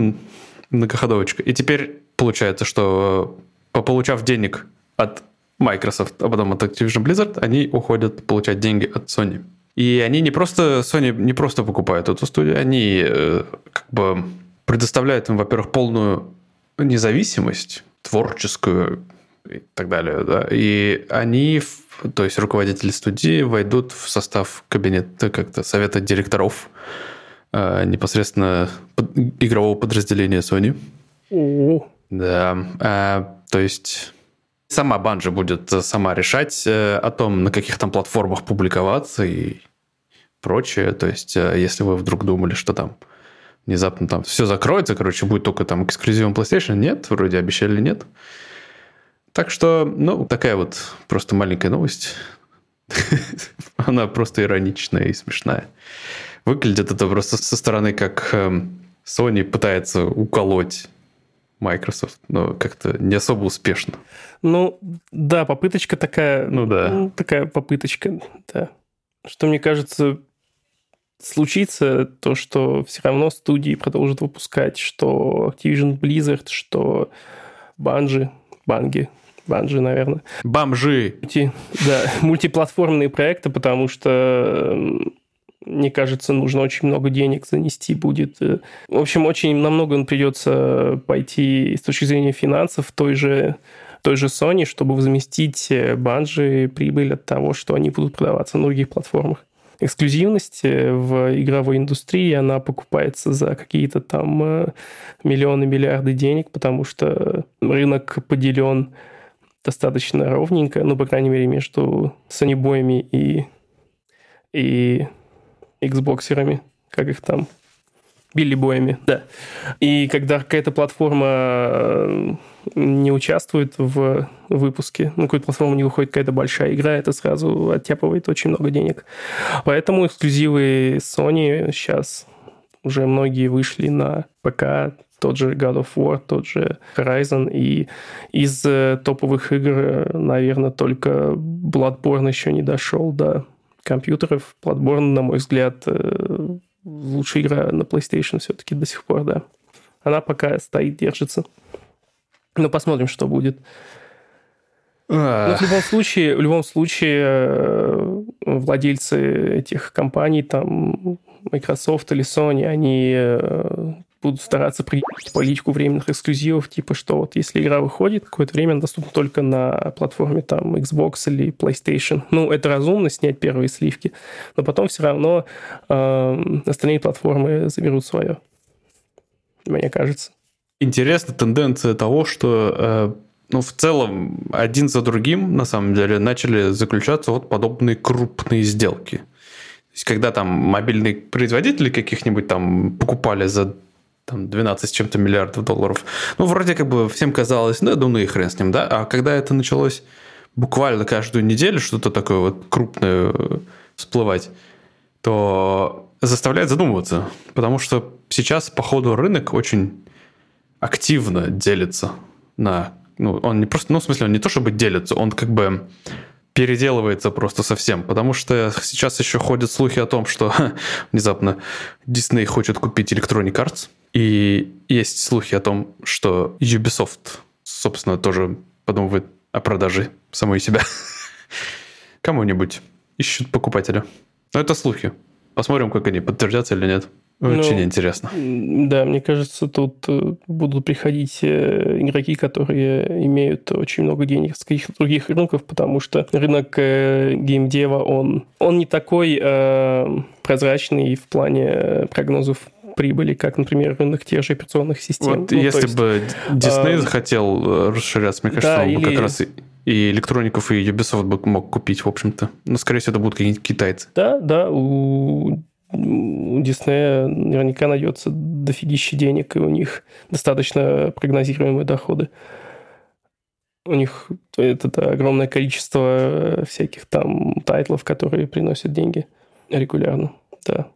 Многоходовочка. И теперь получается, что получав денег от Microsoft, а потом от Activision Blizzard, они уходят получать деньги от Sony. И они не просто, Sony не просто покупают эту студию, они э, как бы предоставляют им, во-первых, полную независимость творческую и так далее, да, и они, то есть руководители студии, войдут в состав кабинета как-то совета директоров э, непосредственно игрового подразделения Sony. О. Да, а, то есть сама Банжи будет сама решать э, о том, на каких там платформах публиковаться и прочее. То есть, э, если вы вдруг думали, что там внезапно там все закроется, короче, будет только там эксклюзивом PlayStation, нет, вроде обещали нет. Так что, ну, такая вот просто маленькая новость. Она просто ироничная и смешная. Выглядит это просто со стороны, как эм, Sony пытается уколоть Microsoft, но как-то не особо успешно. Ну, да, попыточка такая. Ну да. Ну, такая попыточка, да. Что мне кажется, случится то, что все равно студии продолжат выпускать, что Activision Blizzard, что Банжи, Банги, Банжи, наверное. Бомжи. Мульти, да, мультиплатформенные проекты, потому что мне кажется, нужно очень много денег занести будет. В общем, очень намного придется пойти с точки зрения финансов той же той же Sony, чтобы возместить банжи прибыль от того, что они будут продаваться на других платформах эксклюзивность в игровой индустрии, она покупается за какие-то там э, миллионы, миллиарды денег, потому что рынок поделен достаточно ровненько, ну, по крайней мере, между Sony и, и Xboxерами, как их там, Билли Боями, да. И когда какая-то платформа э, не участвует в выпуске, ну, какой-то платформа не выходит какая-то большая игра, это сразу оттяпывает очень много денег. Поэтому эксклюзивы Sony сейчас уже многие вышли на ПК, тот же God of War, тот же Horizon, и из э, топовых игр, наверное, только Bloodborne еще не дошел до компьютеров. Bloodborne, на мой взгляд, э, лучшая игра на PlayStation все-таки до сих пор, да. Она пока стоит, держится. Но посмотрим, что будет. Но в любом случае, в любом случае, э, владельцы этих компаний, там Microsoft или Sony, они э, будут стараться принимать политику временных эксклюзивов, типа что вот если игра выходит, какое-то время она доступна только на платформе там Xbox или PlayStation. Ну, это разумно, снять первые сливки, но потом все равно э, остальные платформы заберут свое, мне кажется интересна тенденция того, что э, ну, в целом один за другим, на самом деле, начали заключаться вот подобные крупные сделки. То есть, когда там мобильные производители каких-нибудь там покупали за там 12 с чем-то миллиардов долларов, ну, вроде как бы всем казалось, ну, я думаю, и хрен с ним, да? А когда это началось буквально каждую неделю что-то такое вот крупное э, всплывать, то заставляет задумываться. Потому что сейчас, по ходу, рынок очень активно делится на... Ну, он не просто... Ну, в смысле, он не то чтобы делится, он как бы переделывается просто совсем, потому что сейчас еще ходят слухи о том, что внезапно Disney хочет купить Electronic Arts, и есть слухи о том, что Ubisoft, собственно, тоже подумывает о продаже самой себя кому-нибудь. Ищут покупателя. Но это слухи. Посмотрим, как они подтвердятся или нет. Очень ну, интересно. Да, мне кажется, тут э, будут приходить э, игроки, которые имеют очень много денег с каких-то других рынков, потому что рынок э, геймдева, он, он не такой э, прозрачный в плане прогнозов прибыли, как, например, рынок тех же операционных систем. Вот ну, если есть, бы Disney э, захотел расширяться, мне кажется, да, он или... бы как раз и, и электроников, и Ubisoft бы мог купить, в общем-то. Но, скорее всего, это будут какие-нибудь китайцы. Да, да, у у Диснея наверняка найдется дофигища денег, и у них достаточно прогнозируемые доходы. У них это, это огромное количество всяких там тайтлов, которые приносят деньги регулярно, да.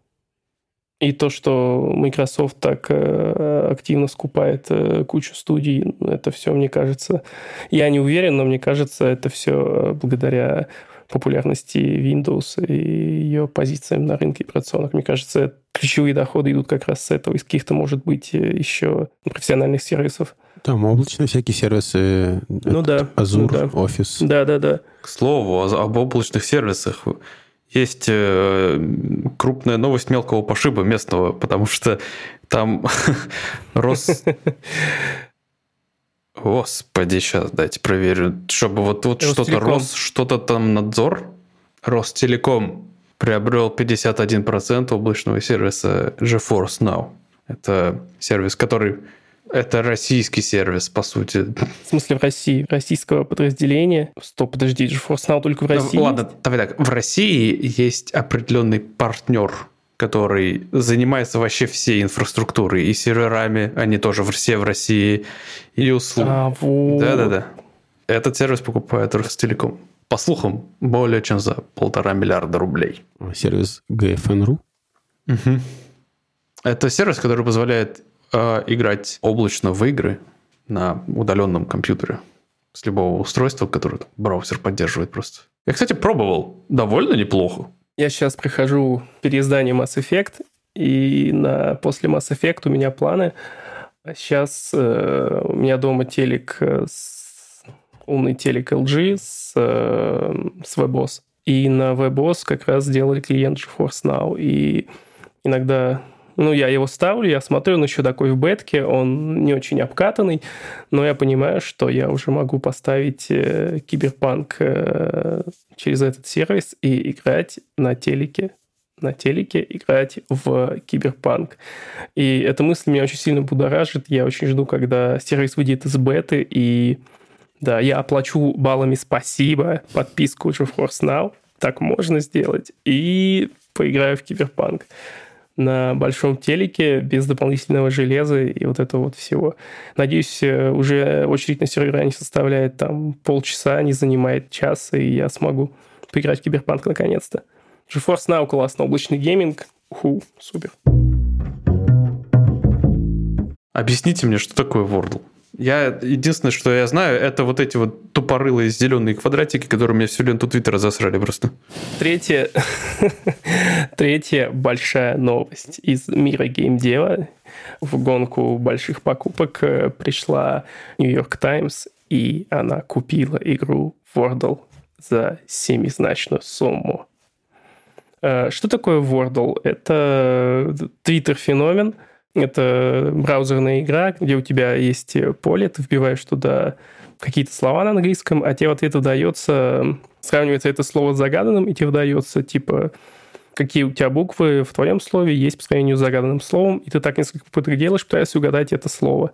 И то, что Microsoft так э, активно скупает э, кучу студий, это все, мне кажется, я не уверен, но мне кажется, это все благодаря популярности Windows и ее позициям на рынке операционных. Мне кажется, ключевые доходы идут как раз с этого, из каких-то, может быть, еще профессиональных сервисов. Там облачные всякие сервисы. Ну да. Azure, ну, да. Office. Да, да, да. К слову, об облачных сервисах. Есть э, крупная новость мелкого пошиба местного, потому что там рос... Господи, сейчас дайте проверю. Чтобы вот тут что-то рос, что-то там надзор. Ростелеком приобрел 51% облачного сервиса GeForce Now. Это сервис, который это российский сервис, по сути. В смысле в России? Российского подразделения? Стоп, подожди, GeForce Now только в России? Ну, ладно, давай так. В России есть определенный партнер, который занимается вообще всей инфраструктурой и серверами, они тоже все в России, и услугами. А, вот. Да-да-да. Этот сервис покупает Ростелеком. По слухам, более чем за полтора миллиарда рублей. Сервис GFN.ru? Угу. Это сервис, который позволяет э, играть облачно в игры на удаленном компьютере с любого устройства, которое браузер поддерживает просто. Я, кстати, пробовал. Довольно неплохо. Я сейчас прихожу переиздание Mass Effect, и на, после Mass Effect у меня планы. Сейчас э, у меня дома телек, с, умный телек LG с, э, с WebOS. И на WebOS как раз сделали клиент GeForce Now. И иногда ну, я его ставлю, я смотрю, он еще такой в бетке, он не очень обкатанный, но я понимаю, что я уже могу поставить э, киберпанк э, через этот сервис и играть на телеке на телеке играть в киберпанк. И эта мысль меня очень сильно будоражит. Я очень жду, когда сервис выйдет из беты, и да, я оплачу баллами спасибо подписку GeForce Now. Так можно сделать. И поиграю в киберпанк на большом телеке без дополнительного железа и вот этого вот всего. Надеюсь, э, уже очередь на сервера не составляет там полчаса, не занимает час, и я смогу поиграть в Киберпанк наконец-то. GeForce Now классно, облачный гейминг, уху, супер. Объясните мне, что такое Wordle? Я единственное, что я знаю, это вот эти вот тупорылые зеленые квадратики, которые мне всю ленту Твиттера засрали просто. Третья, третья большая новость из мира геймдева. В гонку больших покупок э, пришла York Times, и она купила игру Wordle за семизначную сумму. Э, что такое Wordle? Это твиттер-феномен – это браузерная игра, где у тебя есть поле, ты вбиваешь туда какие-то слова на английском, а тебе в ответ выдается, сравнивается это слово с загаданным, и тебе выдается, типа, какие у тебя буквы в твоем слове есть по сравнению с загаданным словом, и ты так несколько попыток делаешь, пытаясь угадать это слово.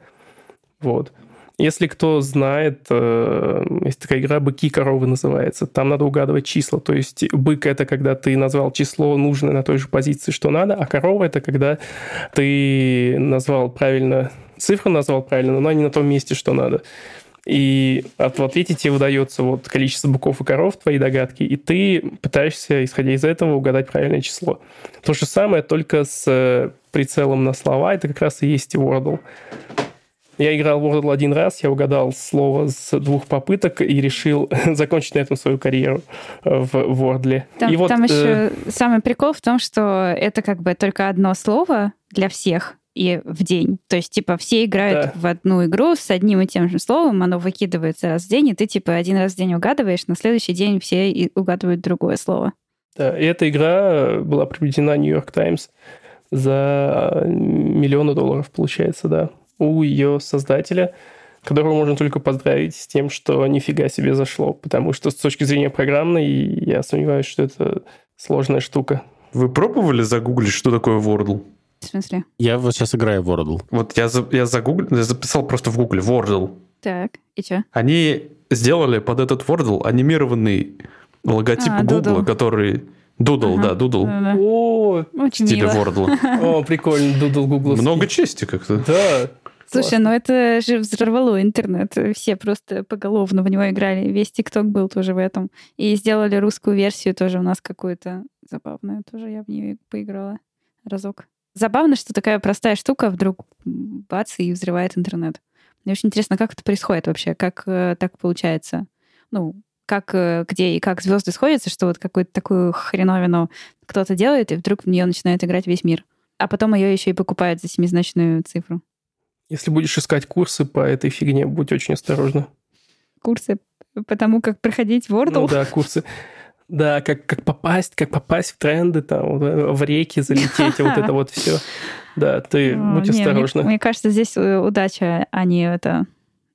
Вот. Если кто знает, э, есть такая игра «Быки коровы» называется. Там надо угадывать числа. То есть бык – это когда ты назвал число нужное на той же позиции, что надо, а корова – это когда ты назвал правильно, цифру назвал правильно, но не на том месте, что надо. И в ответе тебе выдается вот количество быков и коров, твои догадки, и ты пытаешься, исходя из этого, угадать правильное число. То же самое, только с прицелом на слова, это как раз и есть Wordle. Я играл в Wordle один раз, я угадал слово с двух попыток и решил закончить на этом свою карьеру э, в Wordle. Там, и вот, там еще э... самый прикол в том, что это как бы только одно слово для всех и в день. То есть, типа, все играют Да. в одну игру с одним и тем же словом, оно выкидывается раз в день, и ты, типа, один раз в день угадываешь, на следующий день все и угадывают другое слово. Да, и эта игра была приведена York Times за миллионы долларов, получается, да, у ее создателя, которого можно только поздравить с тем, что нифига себе зашло, потому что с точки зрения программной я сомневаюсь, что это сложная штука. Вы пробовали загуглить, что такое Wordle? В смысле? Я вот сейчас играю в Wordle. Вот я, за, я загуглил, я записал просто в гугле Wordle. Так, и что? Они сделали под этот Wordle анимированный логотип А, Гугла, Doodle. который... Doodle, Ага. да, Дудл. Да-да. О, Очень В стиле мило. Wordle. о, прикольно, Doodle Гугловский. Много чести как-то. Да, Слушай, ну это же взорвало интернет. Все просто поголовно в него играли. Весь ТикТок был тоже в этом. И сделали русскую версию тоже у нас какую-то забавную. Тоже я в нее поиграла разок. Забавно, что такая простая штука вдруг бац и взрывает интернет. Мне очень интересно, как это происходит вообще, как э, так получается. Ну, как, э, где и как звезды сходятся, что вот какую-то такую хреновину кто-то делает, и вдруг в нее начинает играть весь мир. А потом ее еще и покупают за семизначную цифру. Если будешь искать курсы по этой фигне, будь очень осторожна. Курсы по тому, как проходить Wordle? Ну да, курсы. Да, как, как попасть, как попасть в тренды, там, в реки залететь, вот это вот все. Да, ты будь осторожна. Мне, кажется, здесь э, удача, а не это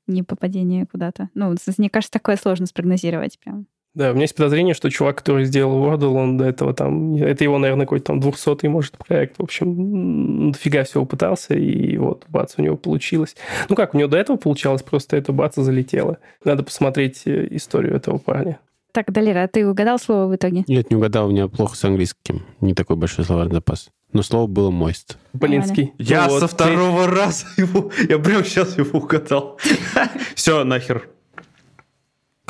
не попадение куда-то. Ну, мне кажется, такое сложно спрогнозировать прям. Да, у меня есть подозрение, что чувак, который сделал Wordle, он до этого там... Это его, наверное, какой-то там 200-й, может, проект. В общем, дофига всего пытался, и вот, бац, у него получилось. Ну как, у него до этого получалось, просто это бац, залетело. Надо посмотреть э, историю этого парня. Так, Далера, а ты угадал слово в итоге? Нет, не угадал, у меня плохо с английским. Не такой большой словарный запас. Но слово было мост. Блинский. Я ну, со вот второго ты... раза его... Я прям сейчас его угадал. Все, нахер.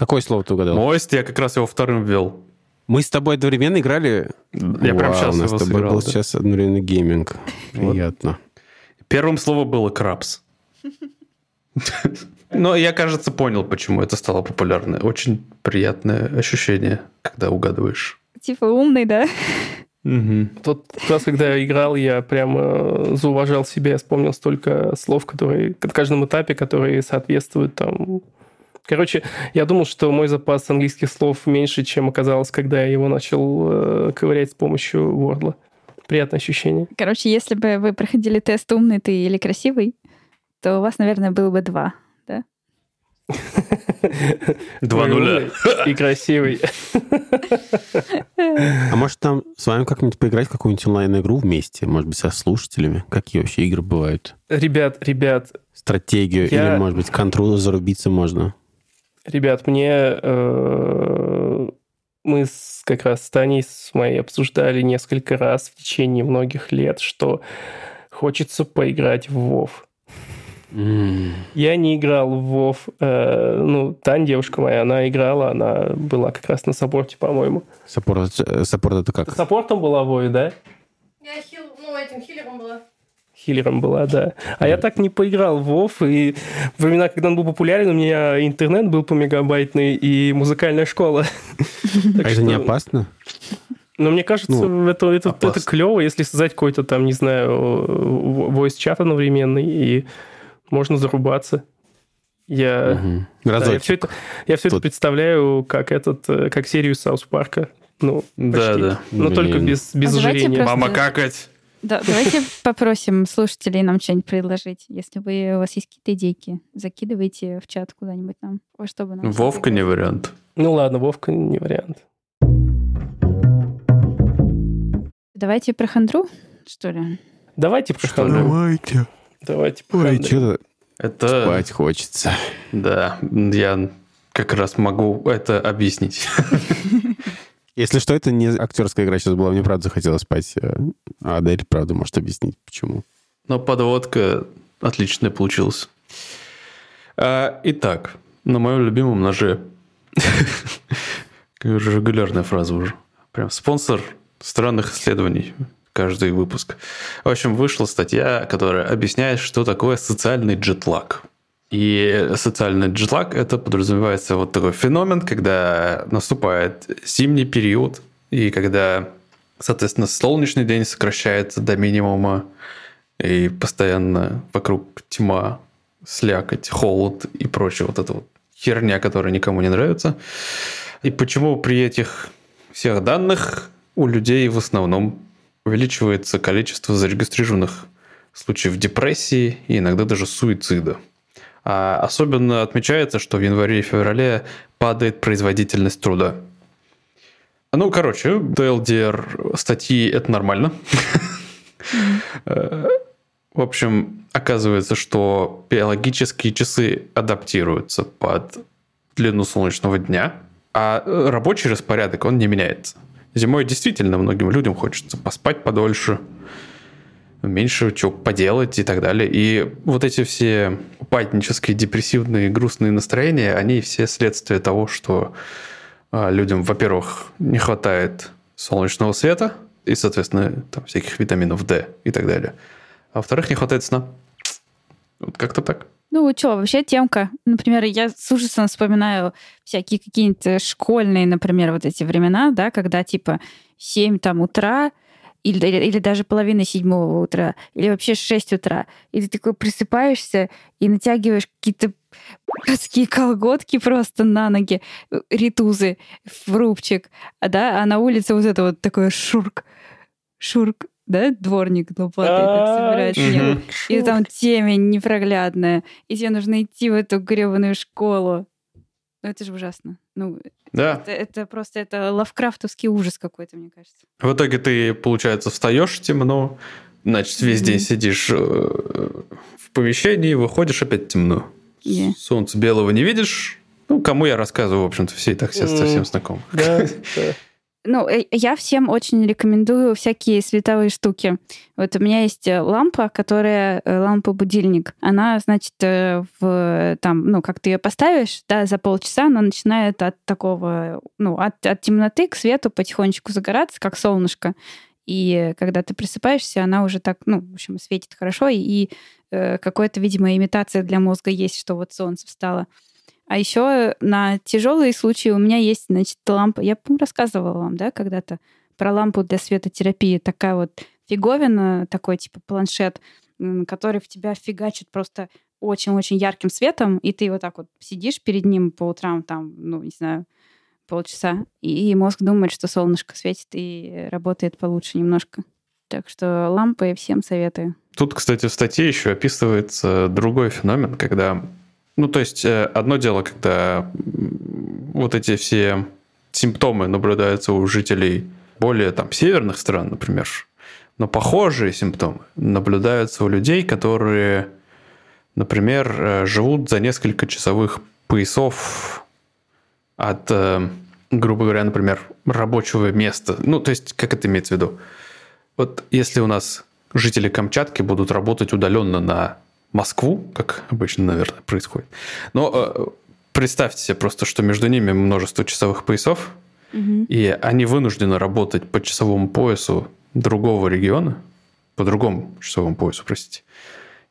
Какое слово ты угадал? Мост, я как раз его вторым ввел. Мы с тобой одновременно играли? Я Вау, прям сейчас у нас с тобой сыграл, был да. сейчас одновременно гейминг. Приятно. Первым словом было крабс. Но я, кажется, понял, почему это стало популярно. Очень приятное ощущение, когда угадываешь. Типа умный, да? Угу. Тот раз, когда я играл, я прямо зауважал себя, я вспомнил столько слов, которые на каждом этапе, которые соответствуют там Короче, я думал, что мой запас английских слов меньше, чем оказалось, когда я его начал э, ковырять с помощью Wordle. Приятное ощущение. Короче, если бы вы проходили тест умный ты или красивый, то у вас, наверное, было бы два, да? Два нуля. И красивый. А может там с вами как-нибудь поиграть в какую-нибудь онлайн-игру вместе? Может быть, со слушателями? Какие вообще игры бывают? Ребят, ребят. Стратегию я... или, может быть, контроль зарубиться можно? Ребят, мне... Э, мы с, как раз с Таней, с моей обсуждали несколько раз в течение многих лет, что хочется поиграть в Вов. Mm. Я не играл в Вов. Э, ну, Тань, девушка моя, она играла, она была как раз на support е, по-моему. Support, э, support это как? Support ом была Вой, да? Я heal, ну, этим healer ом была. Healer ом была, да. А я так не поиграл в WoW, и во времена, когда он был популярен, у меня интернет был по мегабайтный и музыкальная школа. А это не опасно? Но мне кажется, ну, это, это, это клево, если создать какой-то там, не знаю, voice чат одновременный, и можно зарубаться. Я, угу. да, я все это, я все это представляю как этот, э, как серию Саус Парка. Ну, да, да. Но Блин. только без, без а ожирения. Просто... Мама какать. Да, давайте попросим слушателей нам что-нибудь предложить. Если вы, у вас есть какие-то идейки, закидывайте в чат куда-нибудь нам. Во что бы нам Вовка не вариант. Ну ладно, Вовка не вариант. Давайте про хандру, что ли? Давайте про хандру. Давайте. Давайте про Ой, что-то это... спать хочется. Да, я как раз могу это объяснить. Если что, это не актерская игра сейчас была. Мне правда захотелось спать. Э, а Адель, правда, может объяснить, почему. Но подводка отличная получилась. А, итак, на моем любимом ноже. Регулярная фраза уже. Прям спонсор странных исследований каждый выпуск. В общем, вышла статья, которая объясняет, что такое социальный джетлаг. И социальный джетлаг – это подразумевается вот такой феномен, когда наступает зимний период, и когда, соответственно, солнечный день сокращается до минимума, и постоянно вокруг тьма, слякоть, холод и прочее вот эта вот херня, которая никому не нравится. И почему при этих всех данных у людей в основном увеличивается количество зарегистрированных случаев депрессии и иногда даже суицида – особенно отмечается, что в январе и феврале падает производительность труда. Ну, короче, ДЛДР статьи – это нормально. В общем, оказывается, что биологические часы адаптируются под длину солнечного дня, а рабочий распорядок, он не меняется. Зимой действительно многим людям хочется поспать подольше, меньше чего поделать и так далее. И вот эти все упаднические, депрессивные, грустные настроения, они все следствие того, что а, людям, во-первых, не хватает солнечного света и, соответственно, там всяких витаминов D и так далее. А во-вторых, не хватает сна. Вот как-то так. Ну, что, вообще темка. Например, я с ужасом вспоминаю всякие какие-нибудь школьные, например, вот эти времена, да, когда типа 7 там утра, или, или, или даже половина седьмого утра, или вообще 6 утра. И ты такой просыпаешься и натягиваешь какие-то адские колготки просто на ноги, ритузы в рубчик, а, да, а на улице вот это вот такое шурк, шурк, да, дворник лопатой так собирает снег. И там темень непроглядная, и тебе нужно идти в эту гребаную школу. Ну, это же ужасно. Ну, Да. это, это просто это лавкрафтовский ужас какой-то, мне кажется. В итоге ты, получается, встаешь темно, значит, весь Мгм. день сидишь э, в помещении, выходишь опять темно. Е. Солнца белого не видишь. Ну, кому я рассказываю, в общем-то, все и так все М. совсем знакомы. Да, да. Ну, э, я всем очень рекомендую всякие световые штуки. Вот у меня есть э, лампа, которая э, лампа-будильник. Она, значит, в, там, ну, как ты ее поставишь, да, за полчаса она начинает от такого, ну, от, от темноты к свету потихонечку загораться, как солнышко. И когда ты просыпаешься, она уже так, ну, в общем, светит хорошо, и э, какая-то, видимо, имитация для мозга есть, что вот солнце встало. А еще на тяжелые случаи у меня есть, значит, лампа. Я, рассказывала вам, да, когда-то про лампу для светотерапии. Такая вот фиговина, такой типа планшет, который в тебя фигачит просто очень-очень ярким светом, и ты вот так вот сидишь перед ним по утрам, там, ну, не знаю, полчаса, и мозг думает, что солнышко светит и работает получше немножко. Так что лампы всем советую. Тут, кстати, в статье еще описывается другой феномен, когда... Ну, то есть, э, одно дело, когда вот эти все симптомы наблюдаются у жителей более там северных стран, например, но похожие симптомы наблюдаются у людей, которые, например, э, живут за несколько часовых поясов от, э, грубо говоря, например, рабочего места. Ну, то есть, как это имеется в виду? Вот если у нас жители Камчатки будут работать удаленно на Москву, как обычно, наверное, происходит. Но э, представьте себе просто, что между ними множество часовых поясов, Мгм. и они вынуждены работать по часовому поясу другого региона, по другому часовому поясу, простите.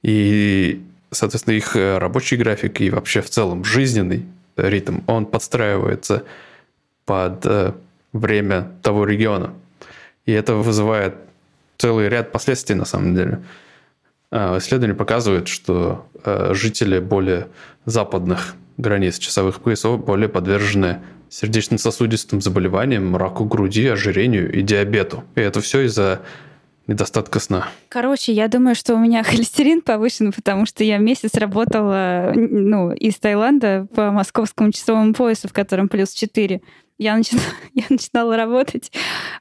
И, соответственно, их э, рабочий график и вообще в целом жизненный ритм, он подстраивается под э, время того региона. И это вызывает целый ряд последствий на самом деле. А, Исследования показывают, что э, жители более западных границ часовых поясов более подвержены сердечно-сосудистым заболеваниям, раку груди, ожирению и диабету. И это все из-за недостатка сна. Короче, я думаю, что у меня холестерин повышен, потому что я месяц работала ну, из Таиланда по московскому часовому поясу, в котором плюс 4. Я начинала, я начинала работать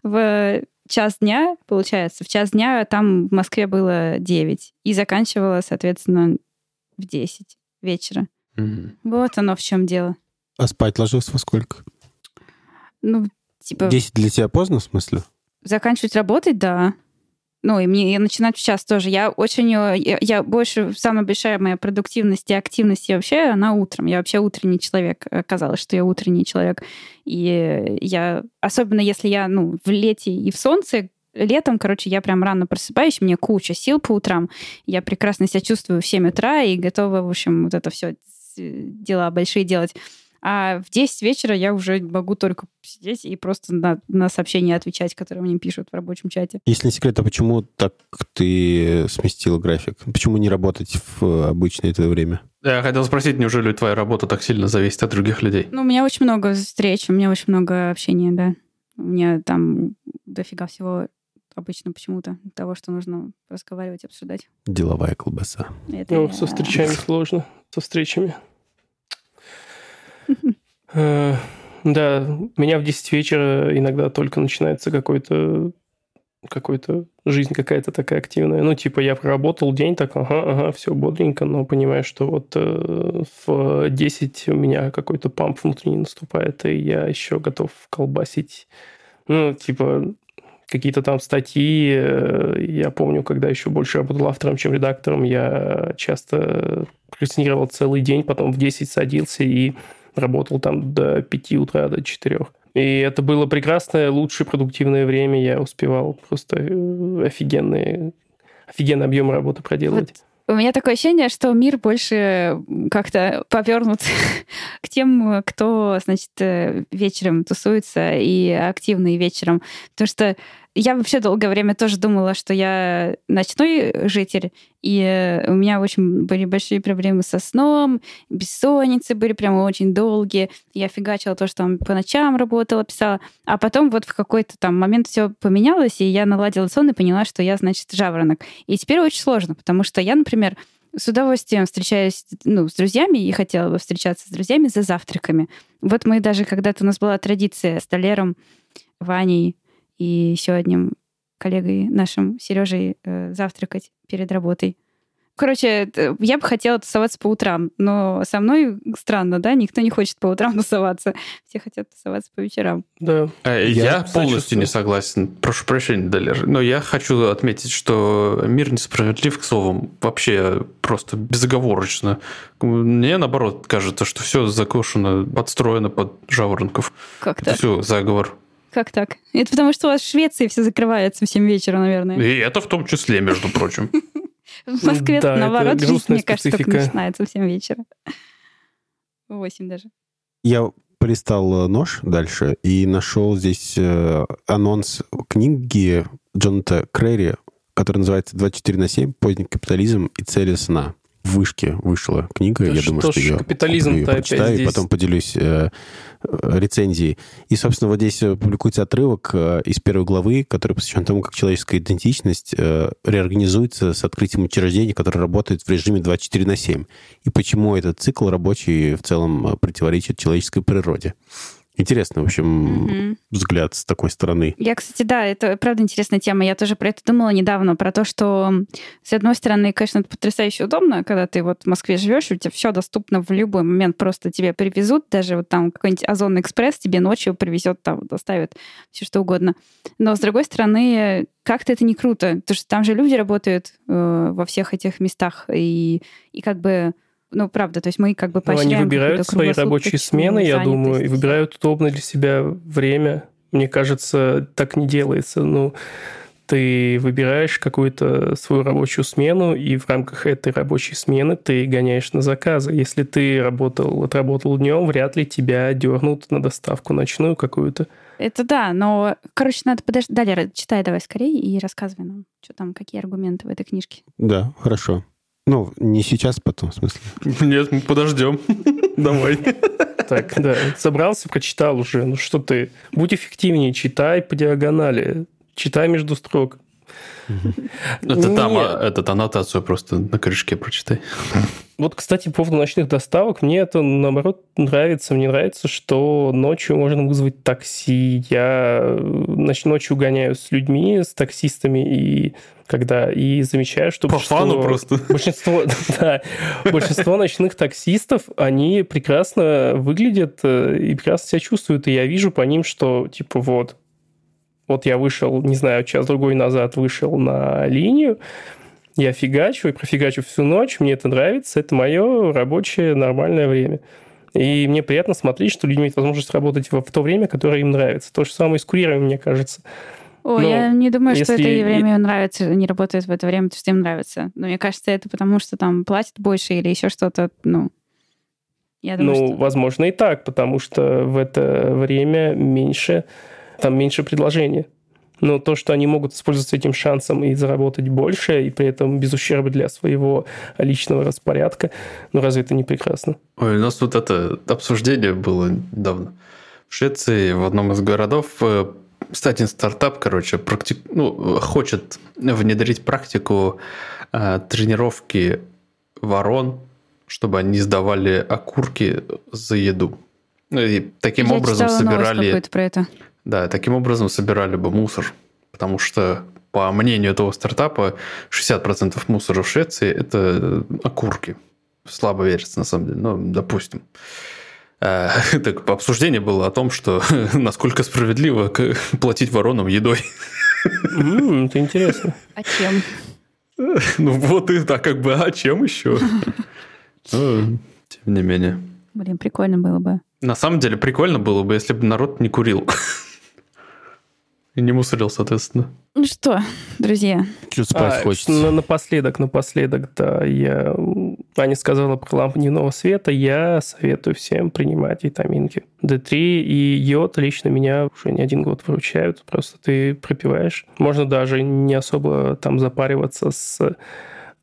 в час дня, получается, в час дня там в Москве было 9. И заканчивала, соответственно, в 10 вечера. Вот оно в чем дело. А спать ложился во сколько? Ну, типа, 10 для тебя поздно, в смысле? заканчивать работать, да. Ну, и мне и начинать в час тоже. Я очень... э, Я, я больше... Самая большая моя продуктивность и активность вообще, она утром. Я вообще утренний человек. Оказалось, что я утренний человек. И я... Особенно если я, ну, в лете и в солнце, летом, короче, я прям рано просыпаюсь, мне куча сил по утрам. Я прекрасно себя чувствую в 7 утра и готова, в общем, вот это все дела большие делать. А в 10 вечера я уже могу только сидеть и просто на, на сообщения отвечать, которые мне пишут в рабочем чате. Если не секрет, а почему так ты сместил график? Почему не работать в обычное это время? Я хотел спросить, неужели твоя работа так сильно зависит от других людей? Ну, у меня очень много встреч, у меня очень много общения, да. У меня там дофига всего обычно почему-то того, что нужно разговаривать, обсуждать. Деловая колбаса. Это Ну, со встречами сложно. Со встречами. Э, Да, у меня в 10 вечера иногда только начинается какой-то какой-то жизнь какая-то такая активная. Ну, типа, я проработал день, так, ага, ага, все бодренько, но понимаю, что вот э, в 10 у меня какой-то памп внутренний наступает, и я еще готов колбасить. Ну, типа, какие-то там статьи. э, Я помню, когда еще больше работал автором, чем редактором, я часто прокрастинировал целый день, потом в 10 садился и работал там до 5 утра, до 4. И это было прекрасное, лучшее продуктивное время. Я успевал просто э, офигенные, офигенный объем работы проделывать. У меня такое ощущение, что мир больше как-то повернут к тем, кто, значит, э, вечером тусуется и активный вечером. Потому что я вообще долгое время тоже думала, что я ночной житель, и э, у меня очень были большие проблемы со сном, бессонницы были прямо очень долгие. Я фигачила то, что там по ночам работала, писала. А потом вот в какой-то там момент все поменялось, и я наладила сон и поняла, что я, значит, жаворонок. И теперь очень сложно, потому что я, например, с удовольствием встречаюсь ну, с друзьями и хотела бы встречаться с друзьями за завтраками. Вот мы даже когда-то у нас была традиция с Толером, Ваней и еще одним коллегой нашим, Сережей, э, завтракать перед работой. Короче, я бы хотела тусоваться по утрам, но со мной странно, да? Никто не хочет по утрам тусоваться. Все хотят тусоваться по вечерам. Да. Э, Я Я, полностью сочувствую. не согласен. Прошу прощения, Далер. Но я хочу отметить, что мир несправедлив к словам. Вообще просто безоговорочно. Мне, наоборот, кажется, что все закошено, подстроено под жаворонков. Как Это так? все заговор. Как так? Это потому, что у вас в Швеции все закрывается в 7 вечера, наверное. И это в том числе, между прочим. В Москве наоборот, жизнь, мне кажется, только начинается в 7 вечера. В 8 даже. Я полистал э, нож дальше и нашел здесь э, анонс книги Джоната Крэри, которая называется «24 на 7. Поздний капитализм и цели сна». В вышке вышла книга. Да я думаю, что и опять прочитаю, и здесь? потом поделюсь э, э, рецензией. И, собственно, вот здесь э, публикуется отрывок э, из первой главы, который посвящен тому, как человеческая идентичность э, реорганизуется с открытием учреждений, которые работают в режиме 24 на 7. И почему этот цикл рабочий в целом э, противоречит человеческой природе. Интересно, в общем, Мгм. взгляд с такой стороны. Я, кстати, да, это правда интересная тема. Я тоже про это думала недавно, про то, что, с одной стороны, конечно, это потрясающе удобно, когда ты вот в Москве живешь, у тебя все доступно в любой момент, просто тебе привезут, даже вот там какой-нибудь Озонный экспресс тебе ночью привезет, там, доставит все что угодно. Но, с другой стороны, как-то это не круто, потому что там же люди работают э, во всех этих местах, и, и как бы ну, правда, то есть мы как бы Ну, они поощряем выбирают свои рабочие смены, я думаю, и выбирают удобное для себя время. Мне кажется, так не делается. Ну, ты выбираешь какую-то свою рабочую смену, и в рамках этой рабочей смены ты гоняешь на заказы. Если ты работал, отработал днем, вряд ли тебя дернут на доставку ночную какую-то. Это да, но, короче, надо подождать. Далее, читай давай скорее и рассказывай нам, что там, какие аргументы в этой книжке. Да, хорошо. Ну, не сейчас, потом, в смысле. Нет, мы подождем. Давай. Так, да, собрался, прочитал уже. Ну что ты, будь эффективнее, читай по диагонали, читай между строк. Это там, а, этот аннотацию просто на корешке прочитай. Вот, кстати, по поводу ночных доставок, мне это, наоборот, нравится. Мне нравится, что ночью можно вызвать такси. Я ноч- ночью гоняю с людьми, с таксистами, и когда и замечаю, что По большинство- фану просто. Большинство, да, большинство ночных таксистов, они прекрасно выглядят э, и прекрасно себя чувствуют. И я вижу по ним, что, типа, вот, вот я вышел, не знаю, час-другой назад вышел на линию, я фигачу и профигачу всю ночь, мне это нравится, это мое рабочее нормальное время. И мне приятно смотреть, что люди имеют возможность работать в, в то время, которое им нравится. То же самое и с курьерами, мне кажется. О, Ну, я не думаю, что это если- время им нравится, они работают в это время, потому что им нравится. Но мне кажется, это потому, что там платят больше или еще что-то, ну... Я думаю, ну, что... возможно, и так, потому что в это время меньше, там меньше предложения. Но то, что они могут использоваться этим шансом и заработать больше, и при этом без ущерба для своего личного распорядка, ну разве это не прекрасно? Ой, у нас тут это обсуждение было недавно. В Швеции в одном из городов э, кстати, стартап, короче, практи... ну, хочет внедрить практику э, тренировки ворон, чтобы они сдавали окурки за еду. Ну, И таким Я образом собирали... про это. Да, таким образом собирали бы мусор. Потому что, по мнению этого стартапа, 60% мусора в Швеции – это окурки. Слабо верится, на самом деле, но допустим. Э, Так, обсуждение было о том, что насколько справедливо платить воронам едой. М, Это интересно. А чем? Ну вот и так как бы, а чем еще? Ну, Тем не менее. Блин, прикольно было бы. На самом деле прикольно было бы, если бы народ не курил. И не мусорил, соответственно. Ну что, друзья, Чуть спать А, хочется. на- напоследок, напоследок, да, я... Аня сказала про лампу дневного света, я советую всем принимать витаминки. D3 и йод лично меня уже не один год выручают, просто ты пропиваешь. Можно даже не особо там запариваться с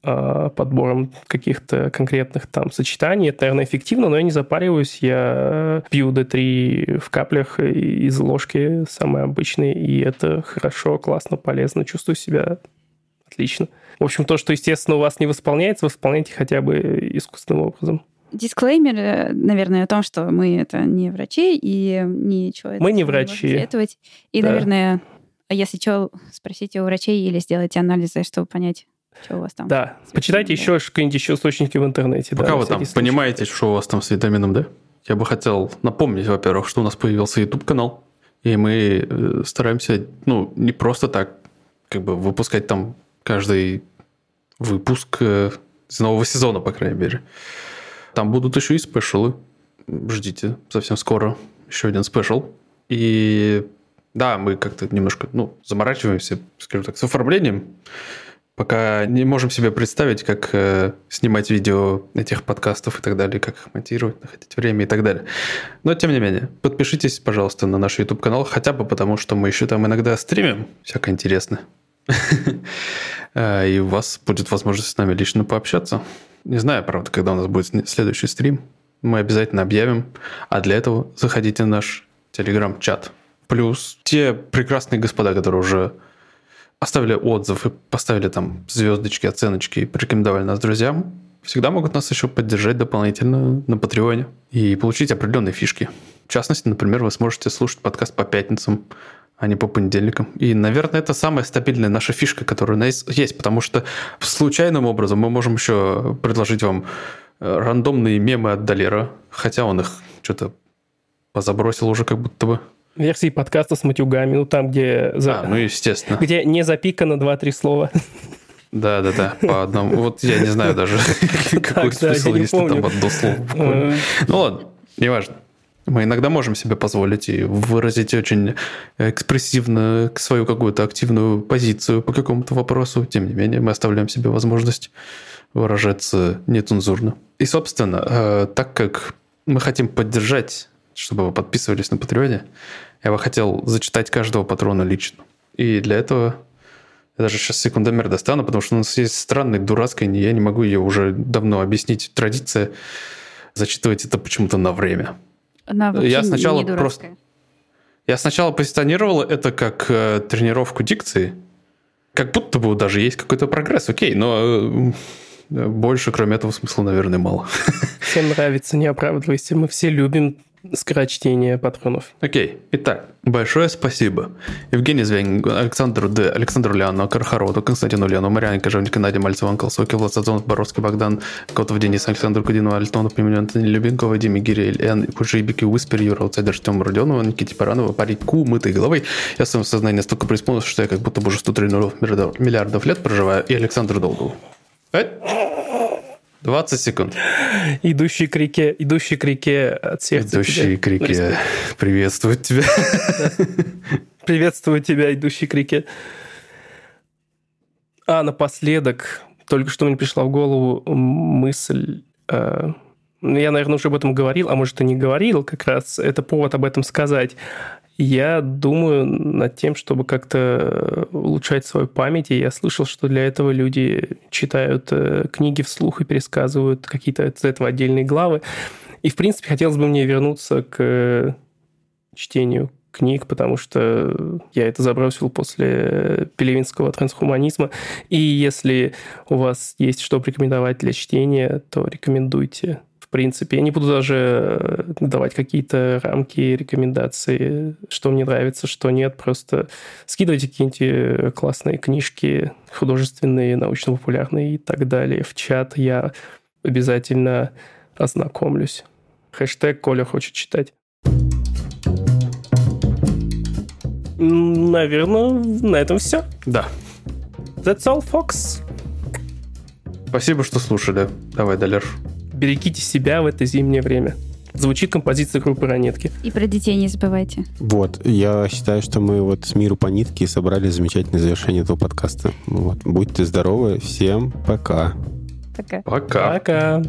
а, подбором каких-то конкретных там сочетаний. Это, наверное, эффективно, но я не запариваюсь. Я пью D3 в каплях из ложки самые обычные, и это хорошо, классно, полезно. Чувствую себя отлично. В общем, то, что, естественно, у вас не восполняется, восполняйте хотя бы искусственным образом. дисклеймер, э, наверное, о том, что мы это не врачи и ничего. Мы не врачи. советовать. И, Да. наверное, а если что, спросите у врачей или сделайте анализы, чтобы понять, что у вас там. Да, почитайте да. еще какие-нибудь еще источники в интернете. да, Пока на вы там случай. понимаете, что у вас там с витамином D, я бы хотел напомнить, во-первых, что у нас появился YouTube-канал, и мы э, стараемся, ну, не просто так, как бы выпускать там каждый выпуск э, из нового сезона, по крайней мере. Там будут еще и спешалы. Ждите, совсем скоро еще один спешл. И да, мы как-то немножко, ну, заморачиваемся, скажем так, с оформлением. Пока не можем себе представить, как э, снимать видео этих подкастов и так далее, как их монтировать, находить время и так далее. Но, тем не менее, подпишитесь, пожалуйста, на наш YouTube-канал, хотя бы потому, что мы еще там иногда стримим всякое интересное. Э, И у вас будет возможность с нами лично пообщаться. Не знаю, правда, когда у нас будет следующий стрим. Мы обязательно объявим. А для этого заходите в наш телеграм-чат. Плюс те прекрасные господа, которые уже оставили отзыв и поставили там звездочки, оценочки и порекомендовали нас друзьям, всегда могут нас еще поддержать дополнительно на Патреоне и получить определенные фишки. В частности, например, вы сможете слушать подкаст по пятницам, а не по понедельникам. И, наверное, это самая стабильная наша фишка, которая у нас есть, потому что случайным образом мы можем еще предложить вам э, рандомные мемы от Долера, хотя он их что-то позабросил уже как будто бы. Версии подкаста с матюгами, ну там, где, за- А, ну, естественно. где не запикано 2-3 слова. Да, да, да, по одному. Вот я не знаю даже, какой смысл, если там одно слово Ну ладно, неважно. Мы иногда можем себе позволить и выразить очень экспрессивно свою какую-то активную позицию по какому-то вопросу. Тем не менее, мы оставляем себе возможность выражаться нецензурно. И, собственно, э, так как мы хотим поддержать, чтобы вы подписывались на Патреоне, я бы хотел зачитать каждого патрона лично. И для этого я даже сейчас секундомер достану, потому что у нас есть странная, дурацкая, я не могу ее уже давно объяснить, традиция зачитывать это почему-то на время. Она Я сначала не просто- Я сначала позиционировал это как э, тренировку дикции, как будто бы даже есть какой-то прогресс, окей, но э, больше, кроме этого, смысла, наверное, мало. Всем нравится, не оправдывайся. Мы все любим скорочтение патронов. Окей, итак, большое спасибо Евгений Звянин, Александру Д, Александру Ляну, Кархароту, Константину Ляну, Марьяне Кожевнике, Наде Мальцеву, Анкалсоке, Влад Сазонов, Боровский, Богдан, Котов, Денис, Александр Кудинов, Альтонов, Пименен, Любенкова, Диме Гирель, Эн, Пужибики, Уиспер, Юра, Аутсайдер, Артем Родионова, Никите Паранова, Парику, Мытой головой. Я в своем сознании настолько преисполнился, что я как будто бы уже 100 триллионов миллиардов, миллиардов лет проживаю, и Александру Долгову. Э? 20 секунд. Идущий к реке, идущий к реке от сердца. Идущие тебе. крики приветствуют тебя. Приветствую тебя, идущий к реке. А напоследок, только что мне пришла в голову мысль, э, ну, я, наверное, уже об этом говорил, а может и не говорил, как раз это повод об этом сказать. Я думаю над тем, чтобы как-то улучшать свою память, и я слышал, что для этого люди читают э, книги вслух и пересказывают какие-то из этого отдельные главы. И, в принципе, хотелось бы мне вернуться к чтению книг, потому что я это забросил после пелевинского трансхуманизма. И если у вас есть что порекомендовать для чтения, то рекомендуйте. Принципе, я не буду даже давать какие-то рамки, рекомендации, что мне нравится, что нет. Просто скидывайте какие-нибудь классные книжки, художественные, научно-популярные и так далее в чат. Я обязательно ознакомлюсь. Хэштег Коля хочет читать. Наверное, на этом все. Да. That's all, Fox. Спасибо, что слушали. Давай, Далер. Берегите себя в это зимнее время. Звучит композиция группы «Ранетки». И про детей не забывайте. Вот, я считаю, что мы вот с миру по нитке собрали замечательное завершение этого подкаста. Вот, будьте здоровы, всем пока. Пока. Пока. Пока.